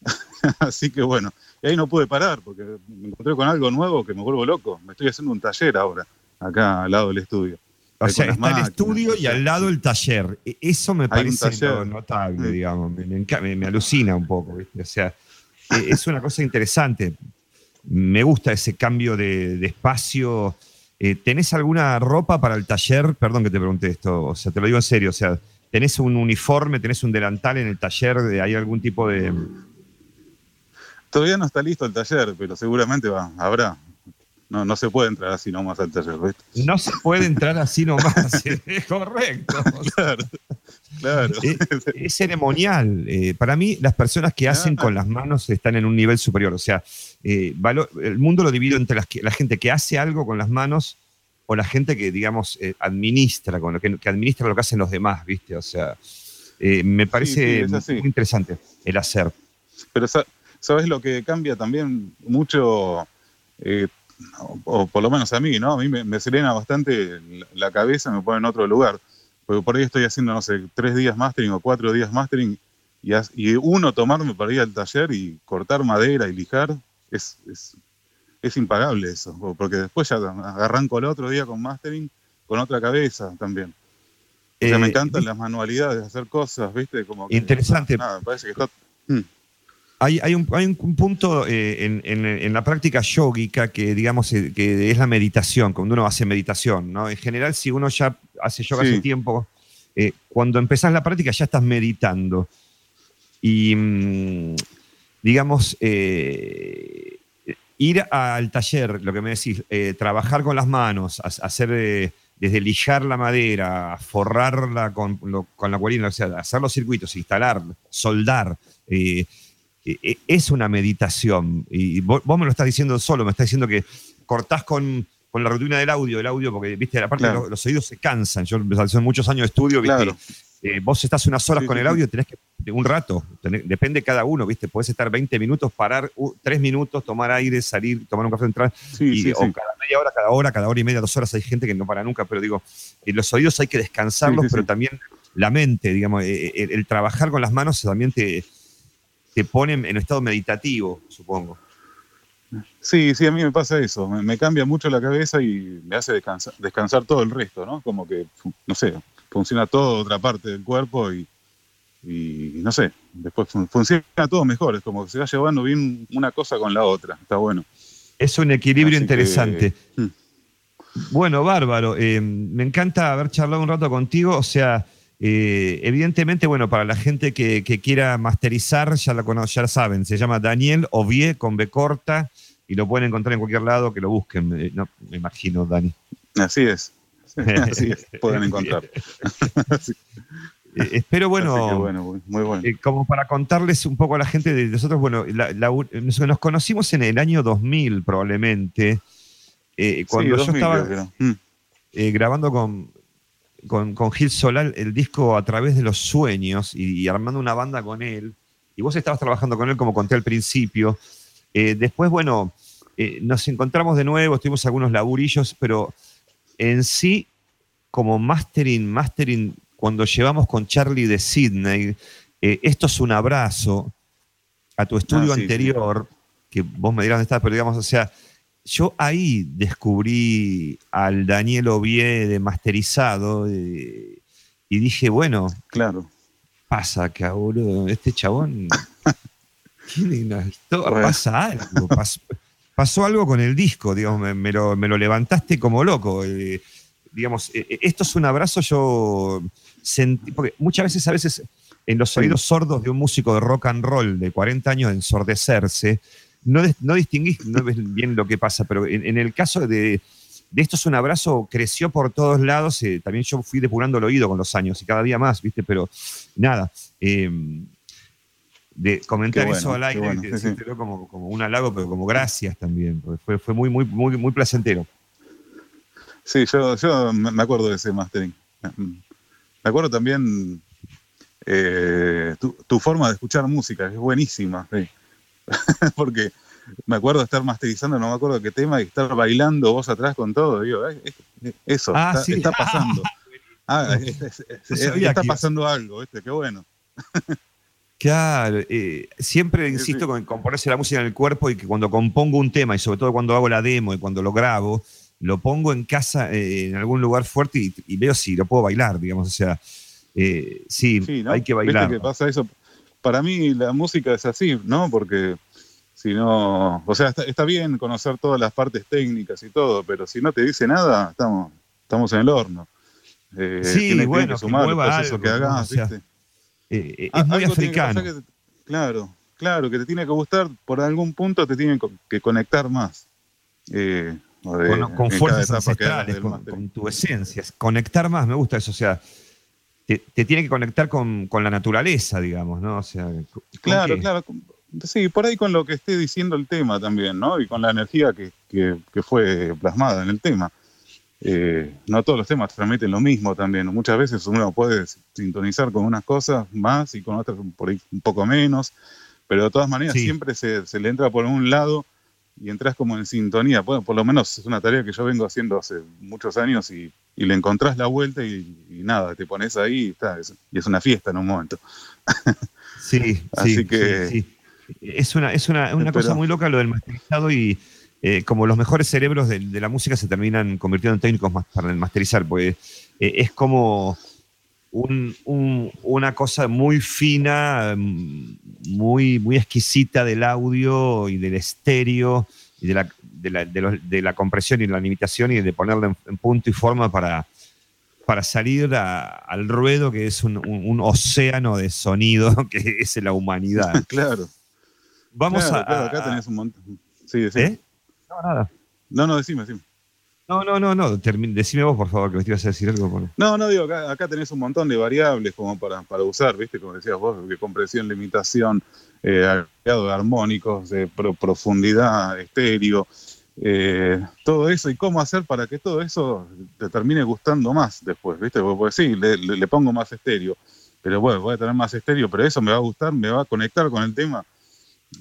Así que bueno, y ahí no pude parar porque me encontré con algo nuevo que me vuelvo loco. Me estoy haciendo un taller ahora, acá al lado del estudio. O Ahí sea, está el estudio y al lado el taller. E- Eso me parece notable, Mm. digamos. Me, me me- alucina un poco, ¿viste? O sea, e- es una cosa interesante. Me gusta ese cambio de, de espacio. Eh, ¿Tenés alguna ropa para el taller? Perdón que te pregunte esto, o sea, te lo digo en serio. O sea, ¿tenés un uniforme, tenés un delantal en el taller? ¿Hay algún tipo de...? Todavía no está listo el taller, pero seguramente va, habrá. No, no se puede entrar así nomás al taller. No se puede entrar así nomás, es correcto. Claro, claro. Es, es ceremonial. Eh, para mí, las personas que hacen con las manos están en un nivel superior. O sea, eh, el mundo lo divido entre las que- la gente que hace algo con las manos o la gente que, digamos, eh, administra, con lo que, que administra lo que hacen los demás, ¿viste? O sea, eh, me parece muy interesante el hacer. Pero ¿sabes lo que cambia también mucho? eh, o, o por lo menos a mí, ¿no? A mí me, me serena bastante la- cabeza, me pone en otro lugar. Porque por ahí estoy haciendo, no sé, tres días mastering o cuatro días mastering y, y uno tomarme para ir al taller y cortar madera y lijar es, es, es impagable eso, porque después ya arranco el otro día con mastering con otra cabeza también. O sea, Eh, me encantan las manualidades, hacer cosas, ¿viste? Como que- Interesante. Nada, parece que está. Mm. Hay, hay un, hay un punto eh, en, en- en la práctica yógica que, digamos, eh, que es la meditación, cuando uno hace meditación, ¿no? En general, si uno ya hace yoga Sí. hace tiempo, eh, cuando empezás la práctica ya estás meditando. Y, mm, digamos, eh, ir al taller, lo que me decís, trabajar con las manos, ha- hacer desde lijar la madera, forrarla con, lo- con la cualina, o sea, hacer los circuitos, instalar, soldar, es una meditación. Y vos, vos me lo estás diciendo solo, me estás diciendo que cortás con, con la rutina del audio, el audio, porque, viste, aparte Claro. los, los oídos se cansan. Yo, son muchos años de estudio, viste, Claro. eh, vos estás unas horas Sí, con el audio, tenés que un rato, tenés- depende cada uno, ¿viste? Podés estar 20 minutos, parar 3 minutos, tomar aire, salir, tomar un café, entrar, Sí, y, sí, o cada media hora, cada hora, cada hora y media, dos horas hay gente que no para nunca, pero digo, eh, los oídos hay que descansarlos, pero también la mente, digamos, eh, el, el trabajar con las manos también te, te pone en estado meditativo, supongo. Sí, sí, a mí me pasa eso. Me, me cambia mucho la cabeza y me hace descansar, descansar todo el resto, ¿no? Como que, no sé, funciona toda otra parte del cuerpo y, y no sé, después fun- funciona todo mejor. Es como que se va llevando bien una cosa con la otra. Está bueno. Es un equilibrio Así que, interesante. mm. Bueno, bárbaro. Eh, me encanta haber charlado un rato contigo. O sea, eh, evidentemente, bueno, para la gente que, que quiera masterizar, ya la cono- ya la saben, se llama Daniel Ovie con B corta y lo pueden encontrar en cualquier lado, que lo busquen. Eh, no, me imagino, Dani. Así es. Así es, pueden encontrar. Eh, espero, bueno, muy- bueno. Como para contarles un poco a la gente de nosotros, bueno, la- la- nos conocimos en el año 2000 probablemente, cuando Sí, yo 2000 estaba creo. Mm. eh, grabando con, con, con Gil Solal el disco A través de los sueños y, y armando una banda con él, y vos estabas trabajando con él como conté al principio. Eh, después, bueno, eh, nos encontramos de nuevo, tuvimos algunos laburillos, pero en sí, como mastering, mastering, cuando llevamos con Charlie de Sydney, eh, esto es un abrazo a tu estudio Ah, sí, anterior, que vos me dirás dónde está, pero digamos, o sea, yo ahí descubrí al Daniel Ovie de masterizado eh, y dije, bueno, claro. pasa acá, boludo, este chabón tiene una historia, Bueno. pasa algo, pas- pasó algo con el disco, digamos, me, me lo, me lo levantaste como loco. eh, digamos, eh, esto es un abrazo, yo sentí, porque muchas veces, a veces, en los oídos sordos de un músico de rock and roll de 40 años de ensordecerse, no, no distinguís no ves bien lo que pasa, pero en, en el caso de, de esto es un abrazo, creció por todos lados, eh, también yo fui depurando el oído con los años y cada día más, ¿viste? Pero nada, eh, de comentar bueno, eso al aire, bueno, que sí, como, como un halago, pero como gracias también, porque fue, fue muy, muy, muy, muy placentero. Sí, yo, yo me acuerdo de ese mastering. Me acuerdo también eh, tu, tu forma de escuchar música, es buenísima. sí. Porque me acuerdo de estar masterizando, no me acuerdo qué tema, y estar bailando vos atrás con todo. Digo, "Ay, es- es- eso, Ah, está, sí. está pasando. Ah, es- es- es- No sabía está que- pasando algo, ¿viste? Qué bueno. Claro, eh, siempre insisto con, con ponerse la música en el cuerpo y que cuando compongo un tema y sobre todo cuando hago la demo y cuando lo grabo, lo pongo en casa eh, en algún lugar fuerte y, y veo si lo puedo bailar, digamos, o sea, eh, sí, Sí, ¿no? hay que ¿Viste bailar. que pasa eso? Para mí la música es así, ¿no? Porque si no, o sea, está, está bien conocer todas las partes técnicas y todo, pero si no te dice nada, estamos, estamos en el horno. Eh, Sí, tiene- bueno, que que sumar el mueva proceso algo, que ¿no? hagas, O sea, ¿viste? Eh, eh, Ah, es muy que africano. que te- claro, claro, que te tiene que gustar, por algún punto te tiene co- que conectar más. Eh, de- con, con fuerzas que ancestrales, con, con tu esencia. Conectar más, me gusta eso. O sea, te, te tiene que conectar con, con la naturaleza, digamos, ¿no? O sea, ¿con Claro, qué? claro. Sí, por ahí con lo que esté diciendo el tema también, ¿no? Y con la energía que, que- que fue plasmada en el tema. Eh, no todos los temas transmiten lo mismo también. Muchas veces uno puede sintonizar con unas cosas más y con otras por ahí un poco menos, pero de todas maneras Sí. siempre se, se le entra por un lado y entras como en sintonía. Bueno, por lo menos es una tarea que yo vengo haciendo hace muchos años y, y le encontrás la vuelta y, y nada, te pones ahí y, está, es, y es una fiesta en un momento. Sí, Así sí, que- sí, sí. Es una, es una, cosa muy loca lo del masterizado y, eh, como los mejores cerebros de, de la música se terminan convirtiendo en técnicos más para el masterizar, porque eh, es como un- un- una cosa muy fina, mm, muy, muy exquisita del audio y del estéreo y de la, de la, de los- de la compresión y la limitación y de ponerla en, en punto y forma para, para salir a- al ruedo que es un, océano de sonido que es la humanidad. claro. Vamos Claro, a, claro, acá tenés un montón. Sí, decime. ¿Eh? No, nada. No, no, decime, decime. No, no, no, no. termi- decime vos, por favor, que me ibas a decir algo. por- No, no digo, acá, acá tenés un montón de variables como para, para usar, ¿viste? Como decías vos, de compresión, limitación, eh, de armónicos, de pro- profundidad, estéreo, eh, todo eso y cómo hacer para que todo eso te termine gustando más después, ¿viste? Porque, sí, le- le pongo más estéreo, pero bueno, voy a tener más estéreo, pero eso me va a gustar, me va a conectar con el tema.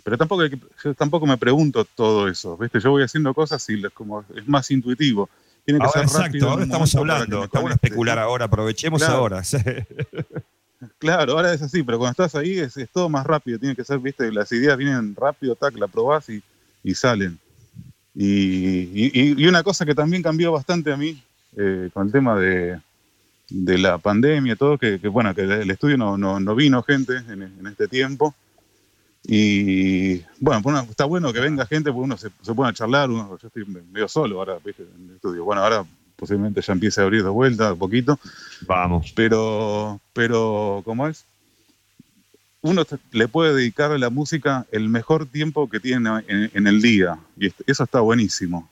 Pero tampoco, yo tampoco me pregunto todo eso, ¿viste? Yo voy haciendo cosas y como es más intuitivo. Tiene que Ahora, ser exacto, ahora estamos hablando. bueno conecte, especular ahora, aprovechemos Claro. ahora. Claro, ahora es así, pero cuando estás ahí es, es todo más rápido, tiene que ser, viste, las ideas vienen rápido, tac, la probás y, y salen. Y, y- y una cosa que también cambió bastante a mí eh, con el tema de, de la pandemia y todo, que, que, bueno, que el estudio no, no, no vino gente en, en este tiempo. Y bueno, pues, uno- está bueno que venga gente porque uno se, se pone a charlar, uno, yo estoy medio solo ahora, viste, en el estudio. Bueno, ahora posiblemente ya empiece a abrir de vuelta un poquito. Vamos. Pero, pero, ¿cómo es? Uno le puede dedicar a la música el mejor tiempo que tiene en, en el día. Y eso está buenísimo.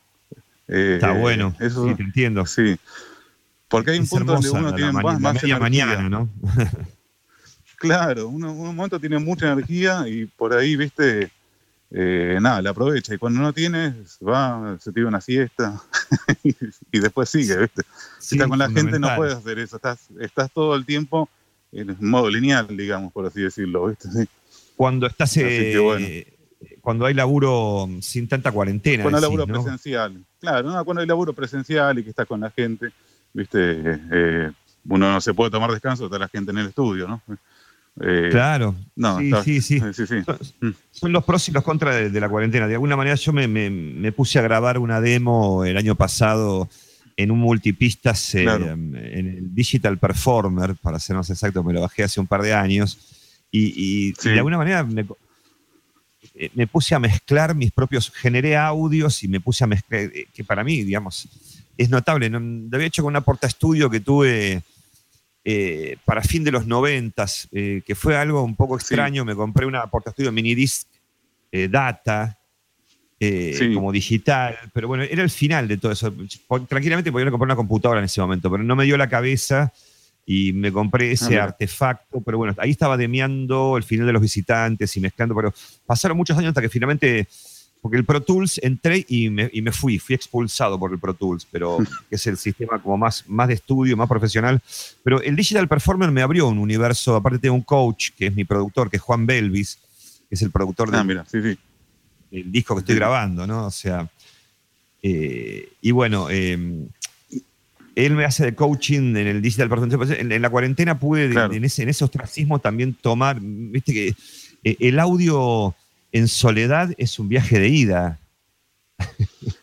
Eh, Está bueno. Eso, sí, te entiendo. Sí. Porque hay un punto donde uno la- tiene la, más, ma- la más media energía. mañana, ¿no? Claro, uno un momento tiene mucha energía y por ahí, viste, eh, nada, la aprovecha. Y cuando no tiene, va, se tira una siesta y, y después sigue, viste. Sí, Si estás con la gente no puedes hacer eso, estás, estás todo el tiempo en modo lineal, digamos, por así decirlo, viste. Sí. Cuando estás. Eh, bueno. Cuando hay laburo sin tanta cuarentena. Cuando hay laburo ¿no? presencial. Claro, no, cuando hay laburo presencial y que estás con la gente, viste, eh, uno no se puede tomar descanso, está la gente en el estudio, ¿no? Eh, Claro. No, sí, está- sí, sí. sí, sí. Son, son los pros y los contras de, de la cuarentena. De alguna manera yo me, me- me puse a grabar una demo el año pasado en un multipistas eh, Claro. en el Digital Performer, para ser más exacto, me lo bajé hace un par de años. Y, y- y de alguna manera me, eh, me puse a mezclar mis propios, generé audios y me puse a mezclar, que para mí, digamos, es notable. ¿no? Lo había hecho con una porta estudio que tuve eh, para fin de los noventas, eh, que fue algo un poco extraño. Me compré una porta estudio mini disc eh, data, eh, Sí. como digital, pero bueno, era el final de todo eso. Tranquilamente podía comprar una computadora en ese momento, pero no me dio la cabeza y me compré ese mira. artefacto, pero bueno, ahí estaba demeando el final de los visitantes y mezclando, pero pasaron muchos años hasta que finalmente, porque el Pro Tools entré y me, y me fui, fui expulsado por el Pro Tools, pero que es el sistema como más, más de estudio, más profesional, pero el Digital Performer me abrió un universo, aparte tengo un coach que es mi productor, que es Juan Belvis, que es el productor Ah, del, mira, sí, sí. disco que estoy grabando, ¿no? O sea, eh, y bueno, eh, él me hace de coaching en el Digital Performance. En, en la cuarentena pude, Claro. en, ese, en ese ostracismo, también tomar, viste que eh, el audio en soledad es un viaje de ida.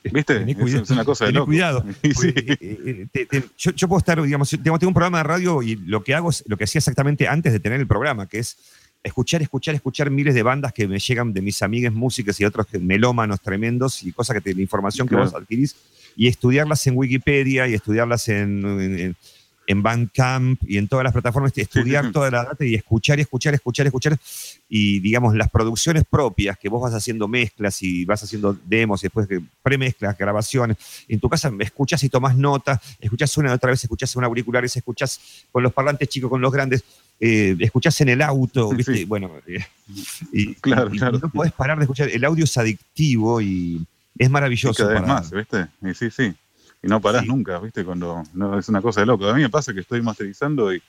¿Viste? Tené Es- cuidado, es una cosa de loco. cuidado. Sí. Eh, eh, te- te- yo, yo puedo estar, digamos, tengo, tengo un programa de radio y lo que hago es lo que hacía exactamente antes de tener el programa, que es escuchar, escuchar, escuchar miles de bandas que me llegan de mis amigas músicas y otros melómanos tremendos y cosas que te, la información que Claro. vos adquirís y estudiarlas en Wikipedia y estudiarlas en, en, en- Bandcamp y en todas las plataformas, estudiar toda la data y escuchar, y escuchar, escuchar, escuchar y digamos las producciones propias que vos vas haciendo mezclas y vas haciendo demos y después premezclas, grabaciones. En tu casa escuchas y tomas notas, escuchás una otra vez, escuchás en auriculares, escuchás con los parlantes chicos, con los grandes, eh, escuchás en el auto, ¿viste? sí. Bueno, eh, y, Claro, y- y claro. no podés parar de escuchar. El audio es adictivo y es maravilloso. cada vez para- más, ¿viste? Y sí, sí. Y no parás nunca, ¿viste? Cuando no, es una cosa de loco. A mí me pasa que estoy masterizando y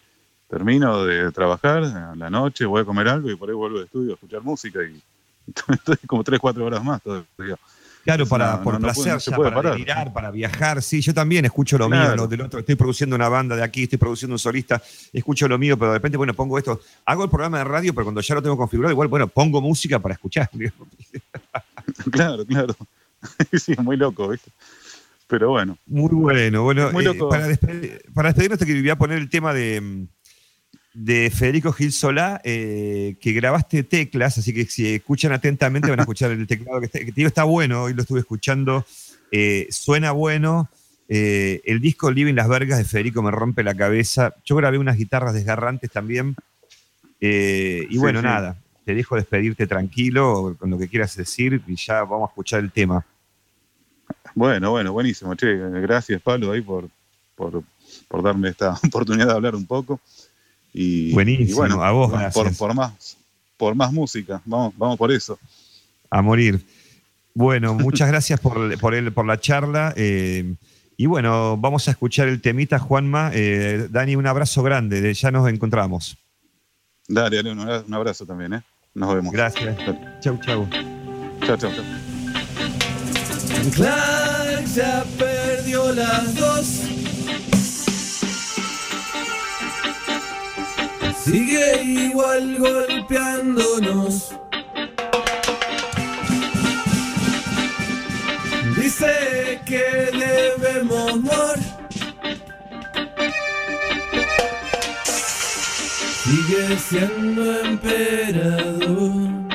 termino de trabajar a la noche, voy a comer algo y por ahí vuelvo al estudio a escuchar música y estoy como 3, 4 horas más todo el. Claro, para, No, por no, placer, no ya, para parar. delirar, para viajar. Sí, yo también escucho lo mío, lo del otro. Estoy produciendo una banda de aquí, estoy produciendo un solista, escucho lo mío, pero de repente, bueno, pongo esto. Hago el programa de radio, pero cuando ya lo tengo configurado, igual, bueno, pongo música para escuchar. Claro, claro. sí, muy loco, ¿viste? Pero bueno. Muy bueno. Bueno, Muy eh, loco. para, despe- para despedirnos te voy a poner el tema de, mm, de Federico Gil Solá, eh, que grabaste teclas, así que si escuchan atentamente van a escuchar el teclado que, está, que te digo está bueno, hoy lo estuve escuchando, eh, suena bueno. Eh, el disco Living Las Vergas de Federico me rompe la cabeza. Yo grabé unas guitarras desgarrantes también. Y Sí, bueno, sí. nada, te dejo despedirte tranquilo con lo que quieras decir y ya vamos a escuchar el tema. Bueno, bueno, buenísimo. Che, gracias, Pablo, ahí por, por, por darme esta oportunidad de hablar un poco. Y, Buenísimo, y bueno, a vos por, gracias. por más, por más música. Vamos, vamos por eso. A morir. Bueno, muchas gracias por, por, el, por la charla. eh, y bueno, vamos a escuchar el temita, Juanma. Eh, Dani, un abrazo grande. de- Ya nos encontramos. Dale, dale, un abrazo, también, ¿eh? Nos vemos. Gracias. Chau, chau. Chao, chao, chao. Clark ya perdió las dos. Sigue igual golpeándonos. Dice que debemos morir. Sigue siendo emperador.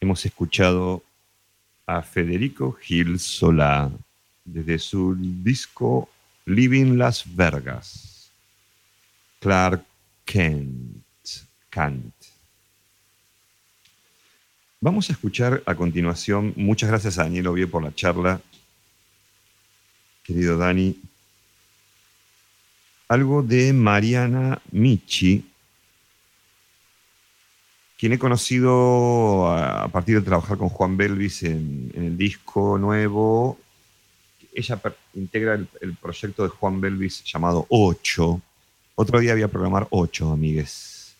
Hemos escuchado a Federico Gil Solá desde su disco Living Las Vergas. Clark Kent. Kant. Vamos a escuchar a continuación, muchas gracias a Daniel Ovie por la charla, querido Dani, algo de Mariana Michi, quien he conocido a, partir de trabajar con Juan Belvis en, el disco nuevo. Ella integra el, proyecto de Juan Belvis llamado 8. Otro día voy a programar 8, amigues.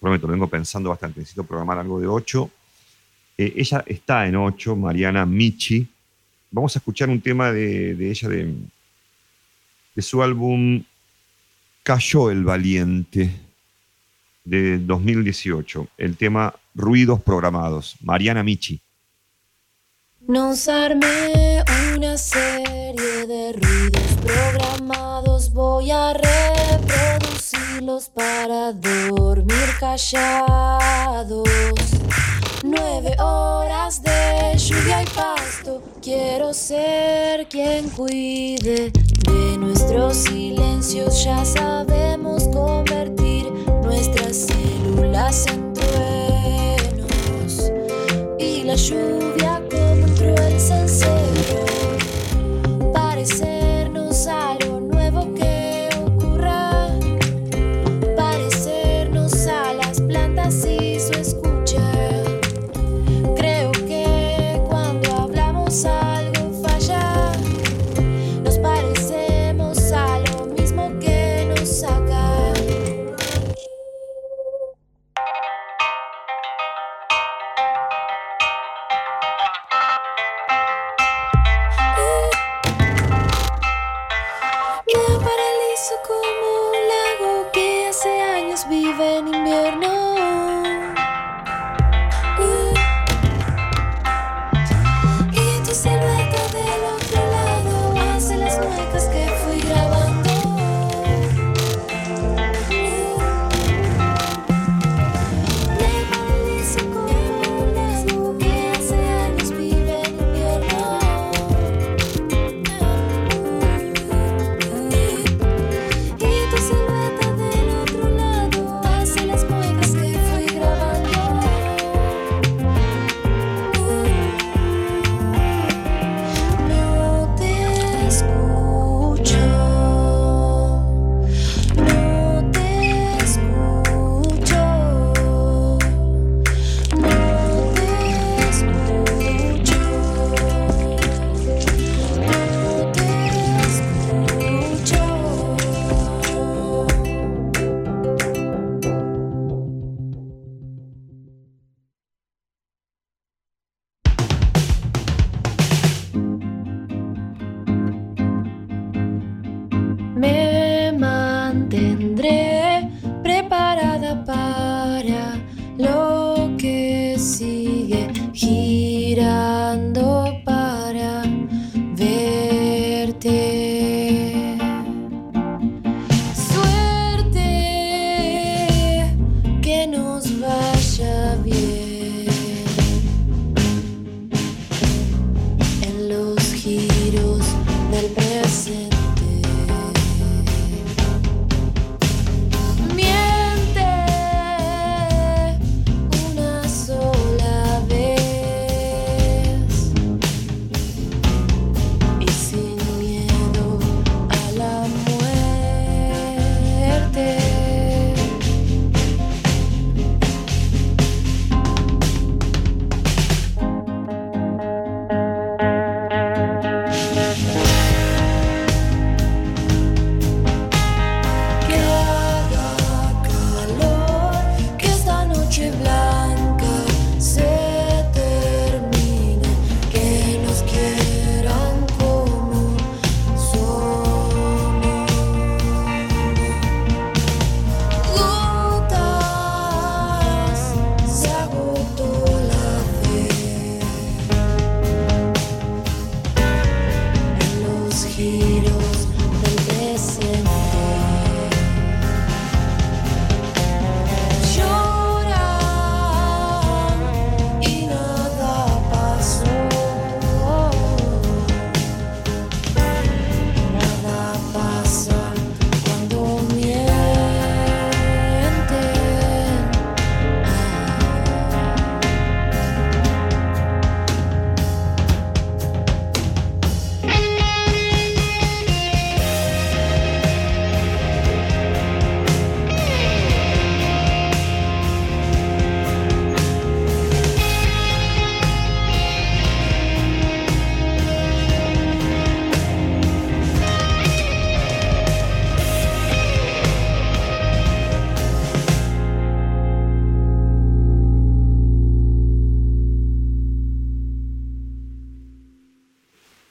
Prometo, vengo pensando bastante. Necesito programar algo de 8. Eh, ella está en 8, Mariana Michi. Vamos a escuchar un tema de, ella de su álbum Cayó el Valiente de 2018. El tema Ruidos Programados. Mariana Michi. Nos armé una serie de ruidos programados. Voy a reproducirlos para dormir callados. Nueve horas de lluvia y pasto. Quiero ser quien cuide de nuestros silencios. Ya sabemos convertir nuestras células en truenos y la lluvia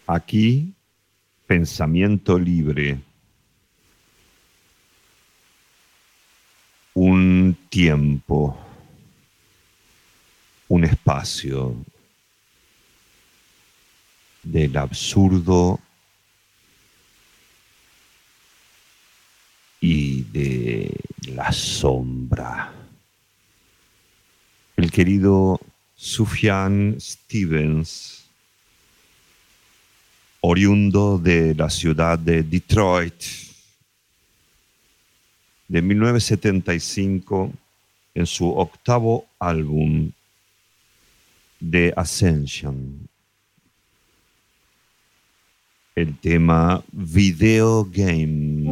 Aquí, pensamiento libre. Un tiempo, un espacio del absurdo y de la sombra. El querido Sufjan Stevens oriundo de la ciudad de Detroit. De 1975, en su octavo álbum, The Ascension. El tema Video Game.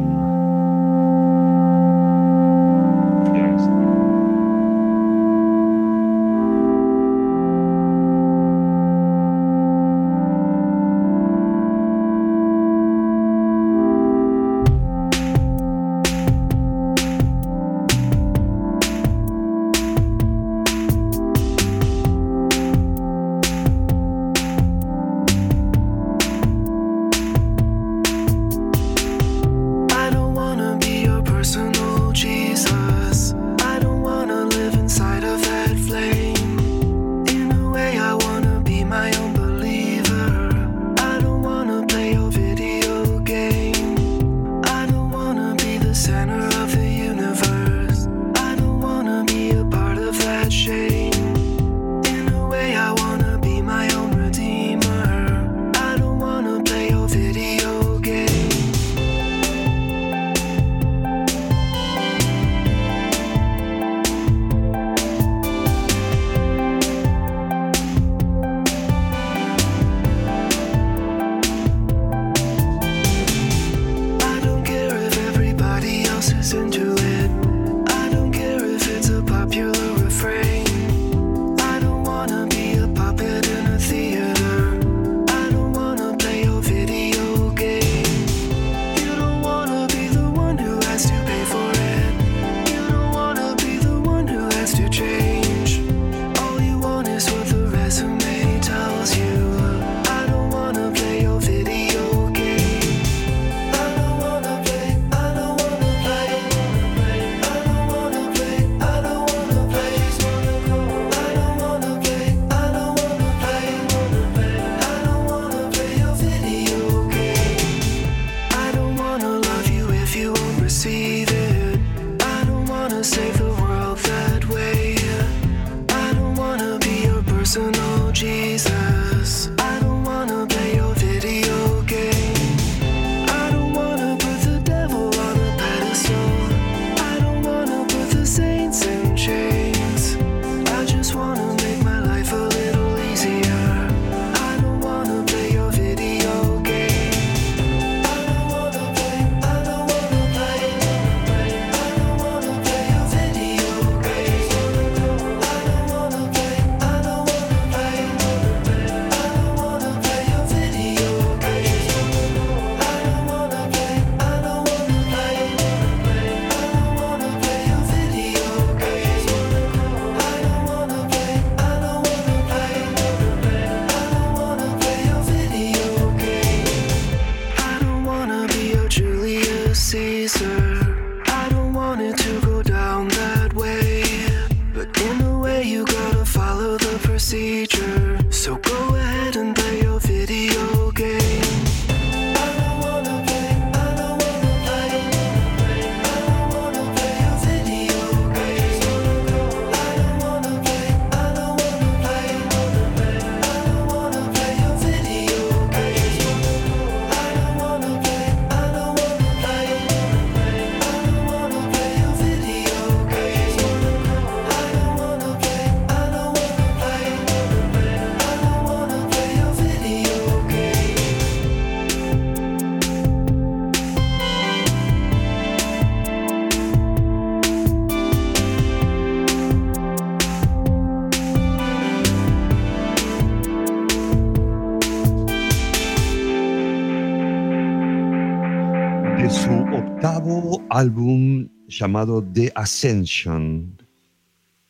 llamado The Ascension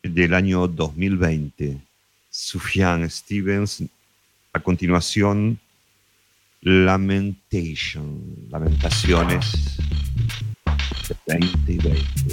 del año 2020. Sufjan Stevens, a continuación, Lamentation, Lamentaciones 2020.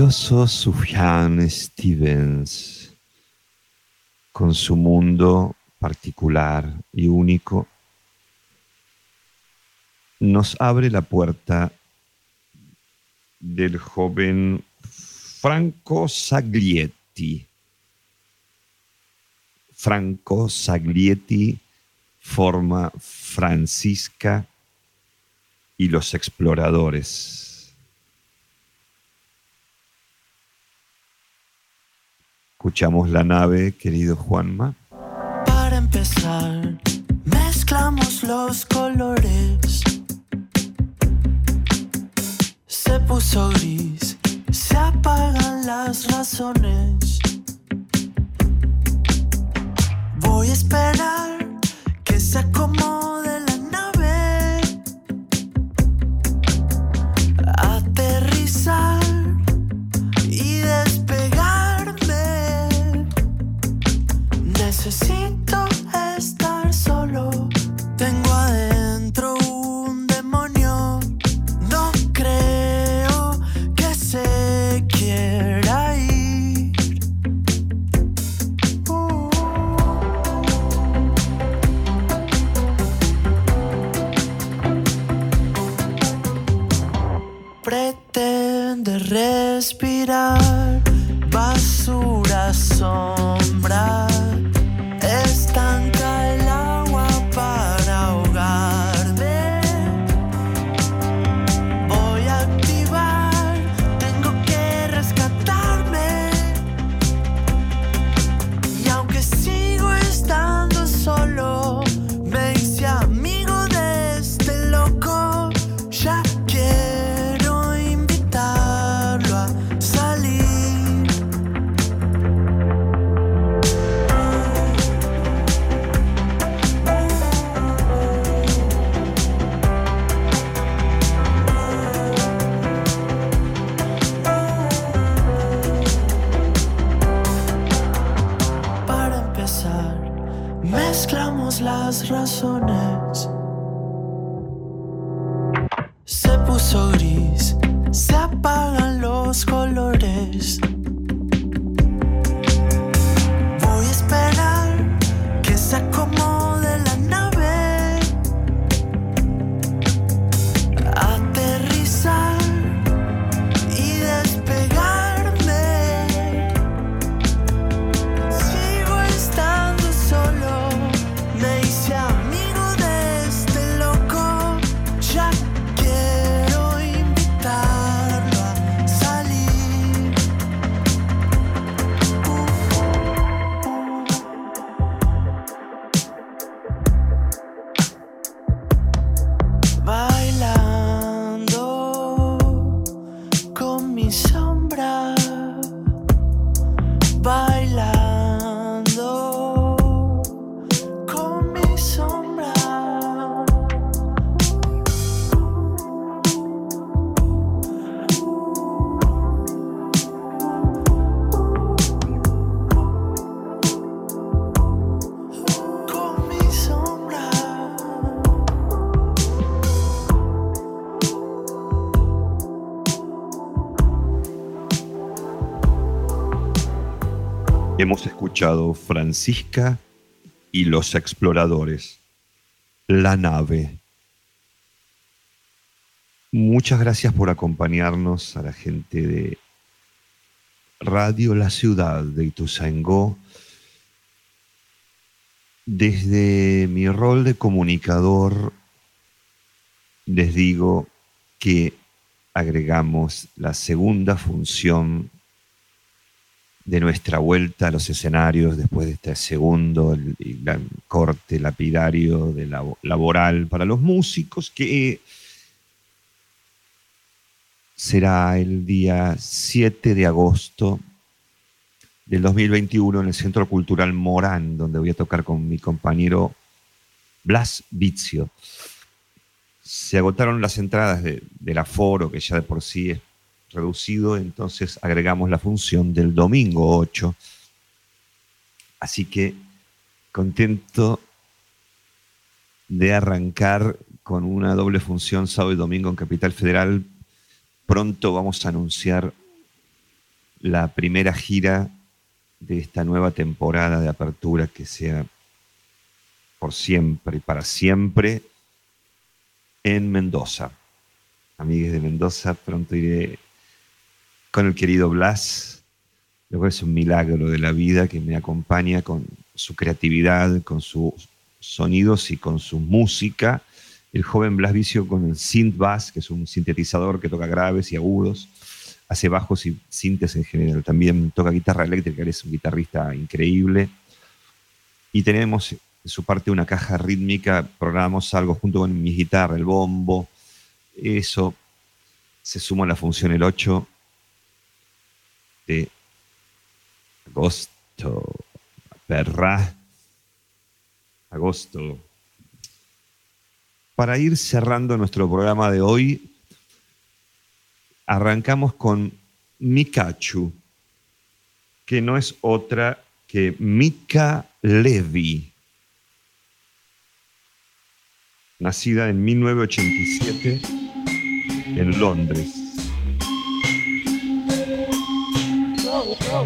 maravilloso Sufjan Stevens, con su mundo particular y único, nos abre la puerta del joven Franco Saglietti. Franco Saglietti forma Francisca y los exploradores Escuchamos la nave, querido Juanma. Para empezar, mezclamos los colores. Se puso gris, se apagan las razones. Voy a esperar que se acomode respirar, basura, sombra, Francisca y los exploradores. La nave. Muchas gracias por acompañarnos a la gente de Radio La Ciudad de Ituzaingó. Desde mi rol de comunicador, les digo que agregamos la segunda función de nuestra vuelta a los escenarios después de este segundo el- corte lapidario de la, laboral para los músicos, que será el día 7 de agosto del 2021 en el Centro Cultural Morán, donde voy a tocar con mi compañero Blas Vizio. Se agotaron las entradas de- del aforo, que ya de por sí es reducido, entonces agregamos la función del domingo 8. Así que contento de arrancar con una doble función sábado y domingo en Capital Federal. Pronto vamos a anunciar la primera gira de esta nueva temporada de apertura que sea por siempre y para siempre en Mendoza. Amigues de Mendoza, pronto iré con el querido Blas. Luego es un milagro de la vida que me acompaña con su creatividad, con sus sonidos y con su música. El joven Blas Vicio con el synth bass, que es un sintetizador que toca graves y agudos, hace bajos y sintes en general. También toca guitarra eléctrica, es un guitarrista increíble. Y tenemos en su parte una caja rítmica, programamos algo junto con mi guitarra, el bombo. Eso se suma a la función el 8 agosto. Perra. Agosto. Para ir cerrando nuestro programa de hoy, arrancamos con Mikachu, que no es otra que Mika Levy, nacida en 1987 en Londres. Go.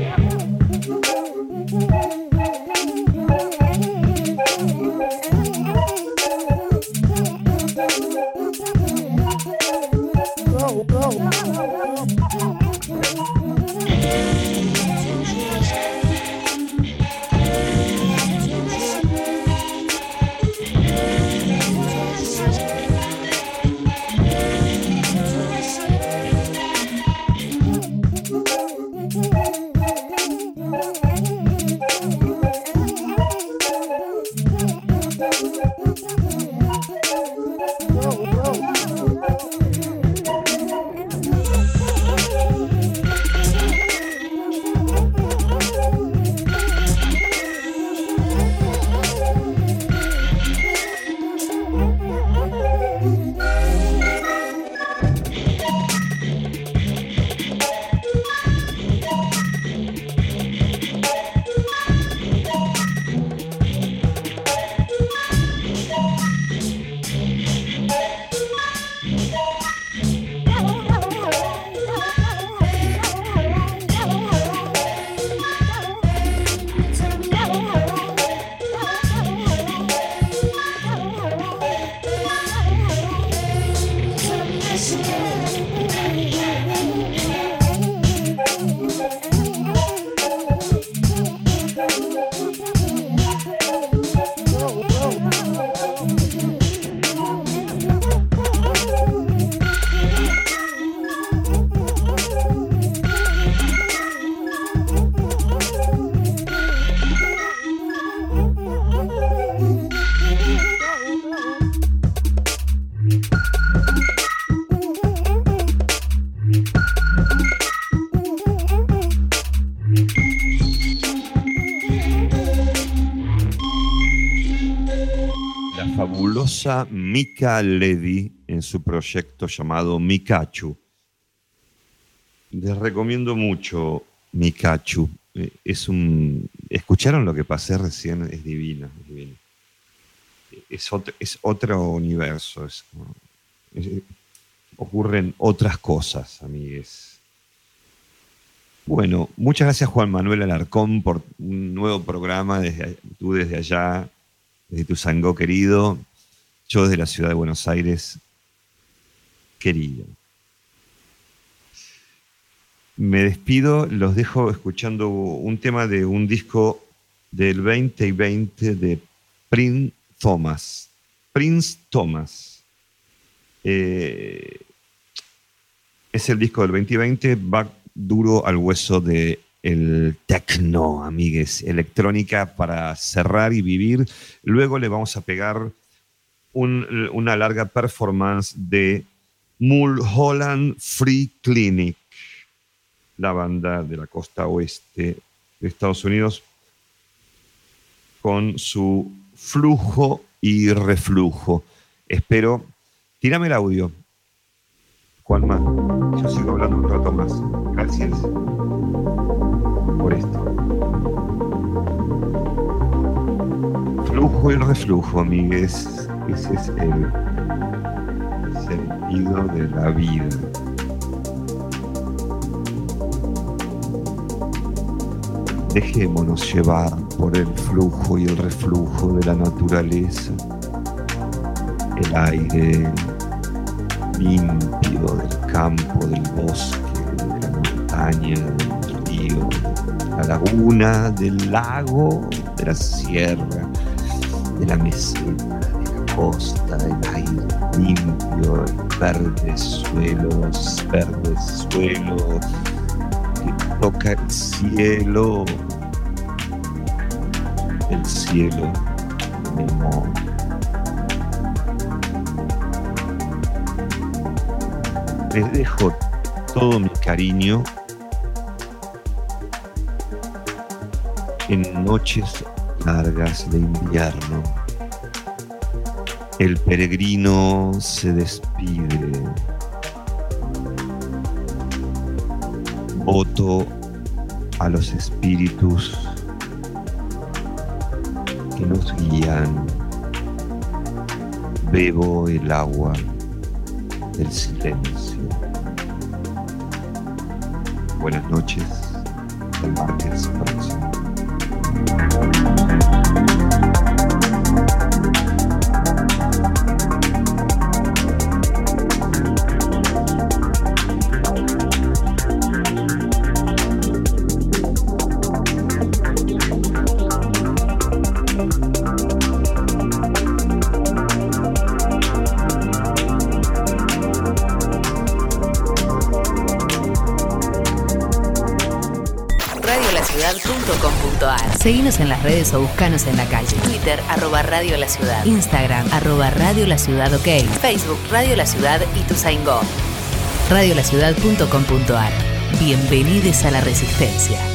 Mika Levy en su proyecto llamado Mikachu. Les recomiendo mucho Mikachu. Eh, Es un. ¿Escucharon lo que pasé recién? Es divino. Es, divino. es, otro, es otro universo. ocurren otras cosas, amigues. Bueno, muchas gracias Juan Manuel Alarcón por un nuevo programa desde tú desde allá, desde tu Sangó querido, yo desde la ciudad de Buenos Aires, querido. Me despido, los dejo escuchando un tema de un disco del 20 y 20 de Prince Thomas. Prince Thomas. Eh, es el disco del 2020, va duro al hueso de el techno, amigues, electrónica para cerrar y vivir. Luego le vamos a pegar un- una larga performance de Mulholland Free Clinic, la banda de la costa oeste de Estados Unidos, con su flujo y reflujo. Espero, tírame el audio, Juanma. Yo sigo hablando un rato más. Gracias por esto. Flujo y reflujo, amigues. Ese es el sentido de la vida. Dejémonos llevar por el flujo y el reflujo de la naturaleza. El aire limpio del campo, del bosque, de la montaña, del río, la laguna, del lago, de la sierra, de la meseta, costa, el aire limpio, el verde suelo, verde suelo que toca el cielo, el cielo de amor. Les dejo todo mi cariño en noches largas de invierno. El peregrino se despide. Voto a los espíritus que nos guían. Bebo el agua del silencio. Buenas noches. El martes próximo. Seguinos en las redes o buscanos en la calle. Twitter, arroba Radio La Ciudad. Instagram, arroba Radio La Ciudad OK. Facebook, Radio La Ciudad y Tuzaingó. Radiolaciudad.com.ar. Bienvenidos a la Resistencia.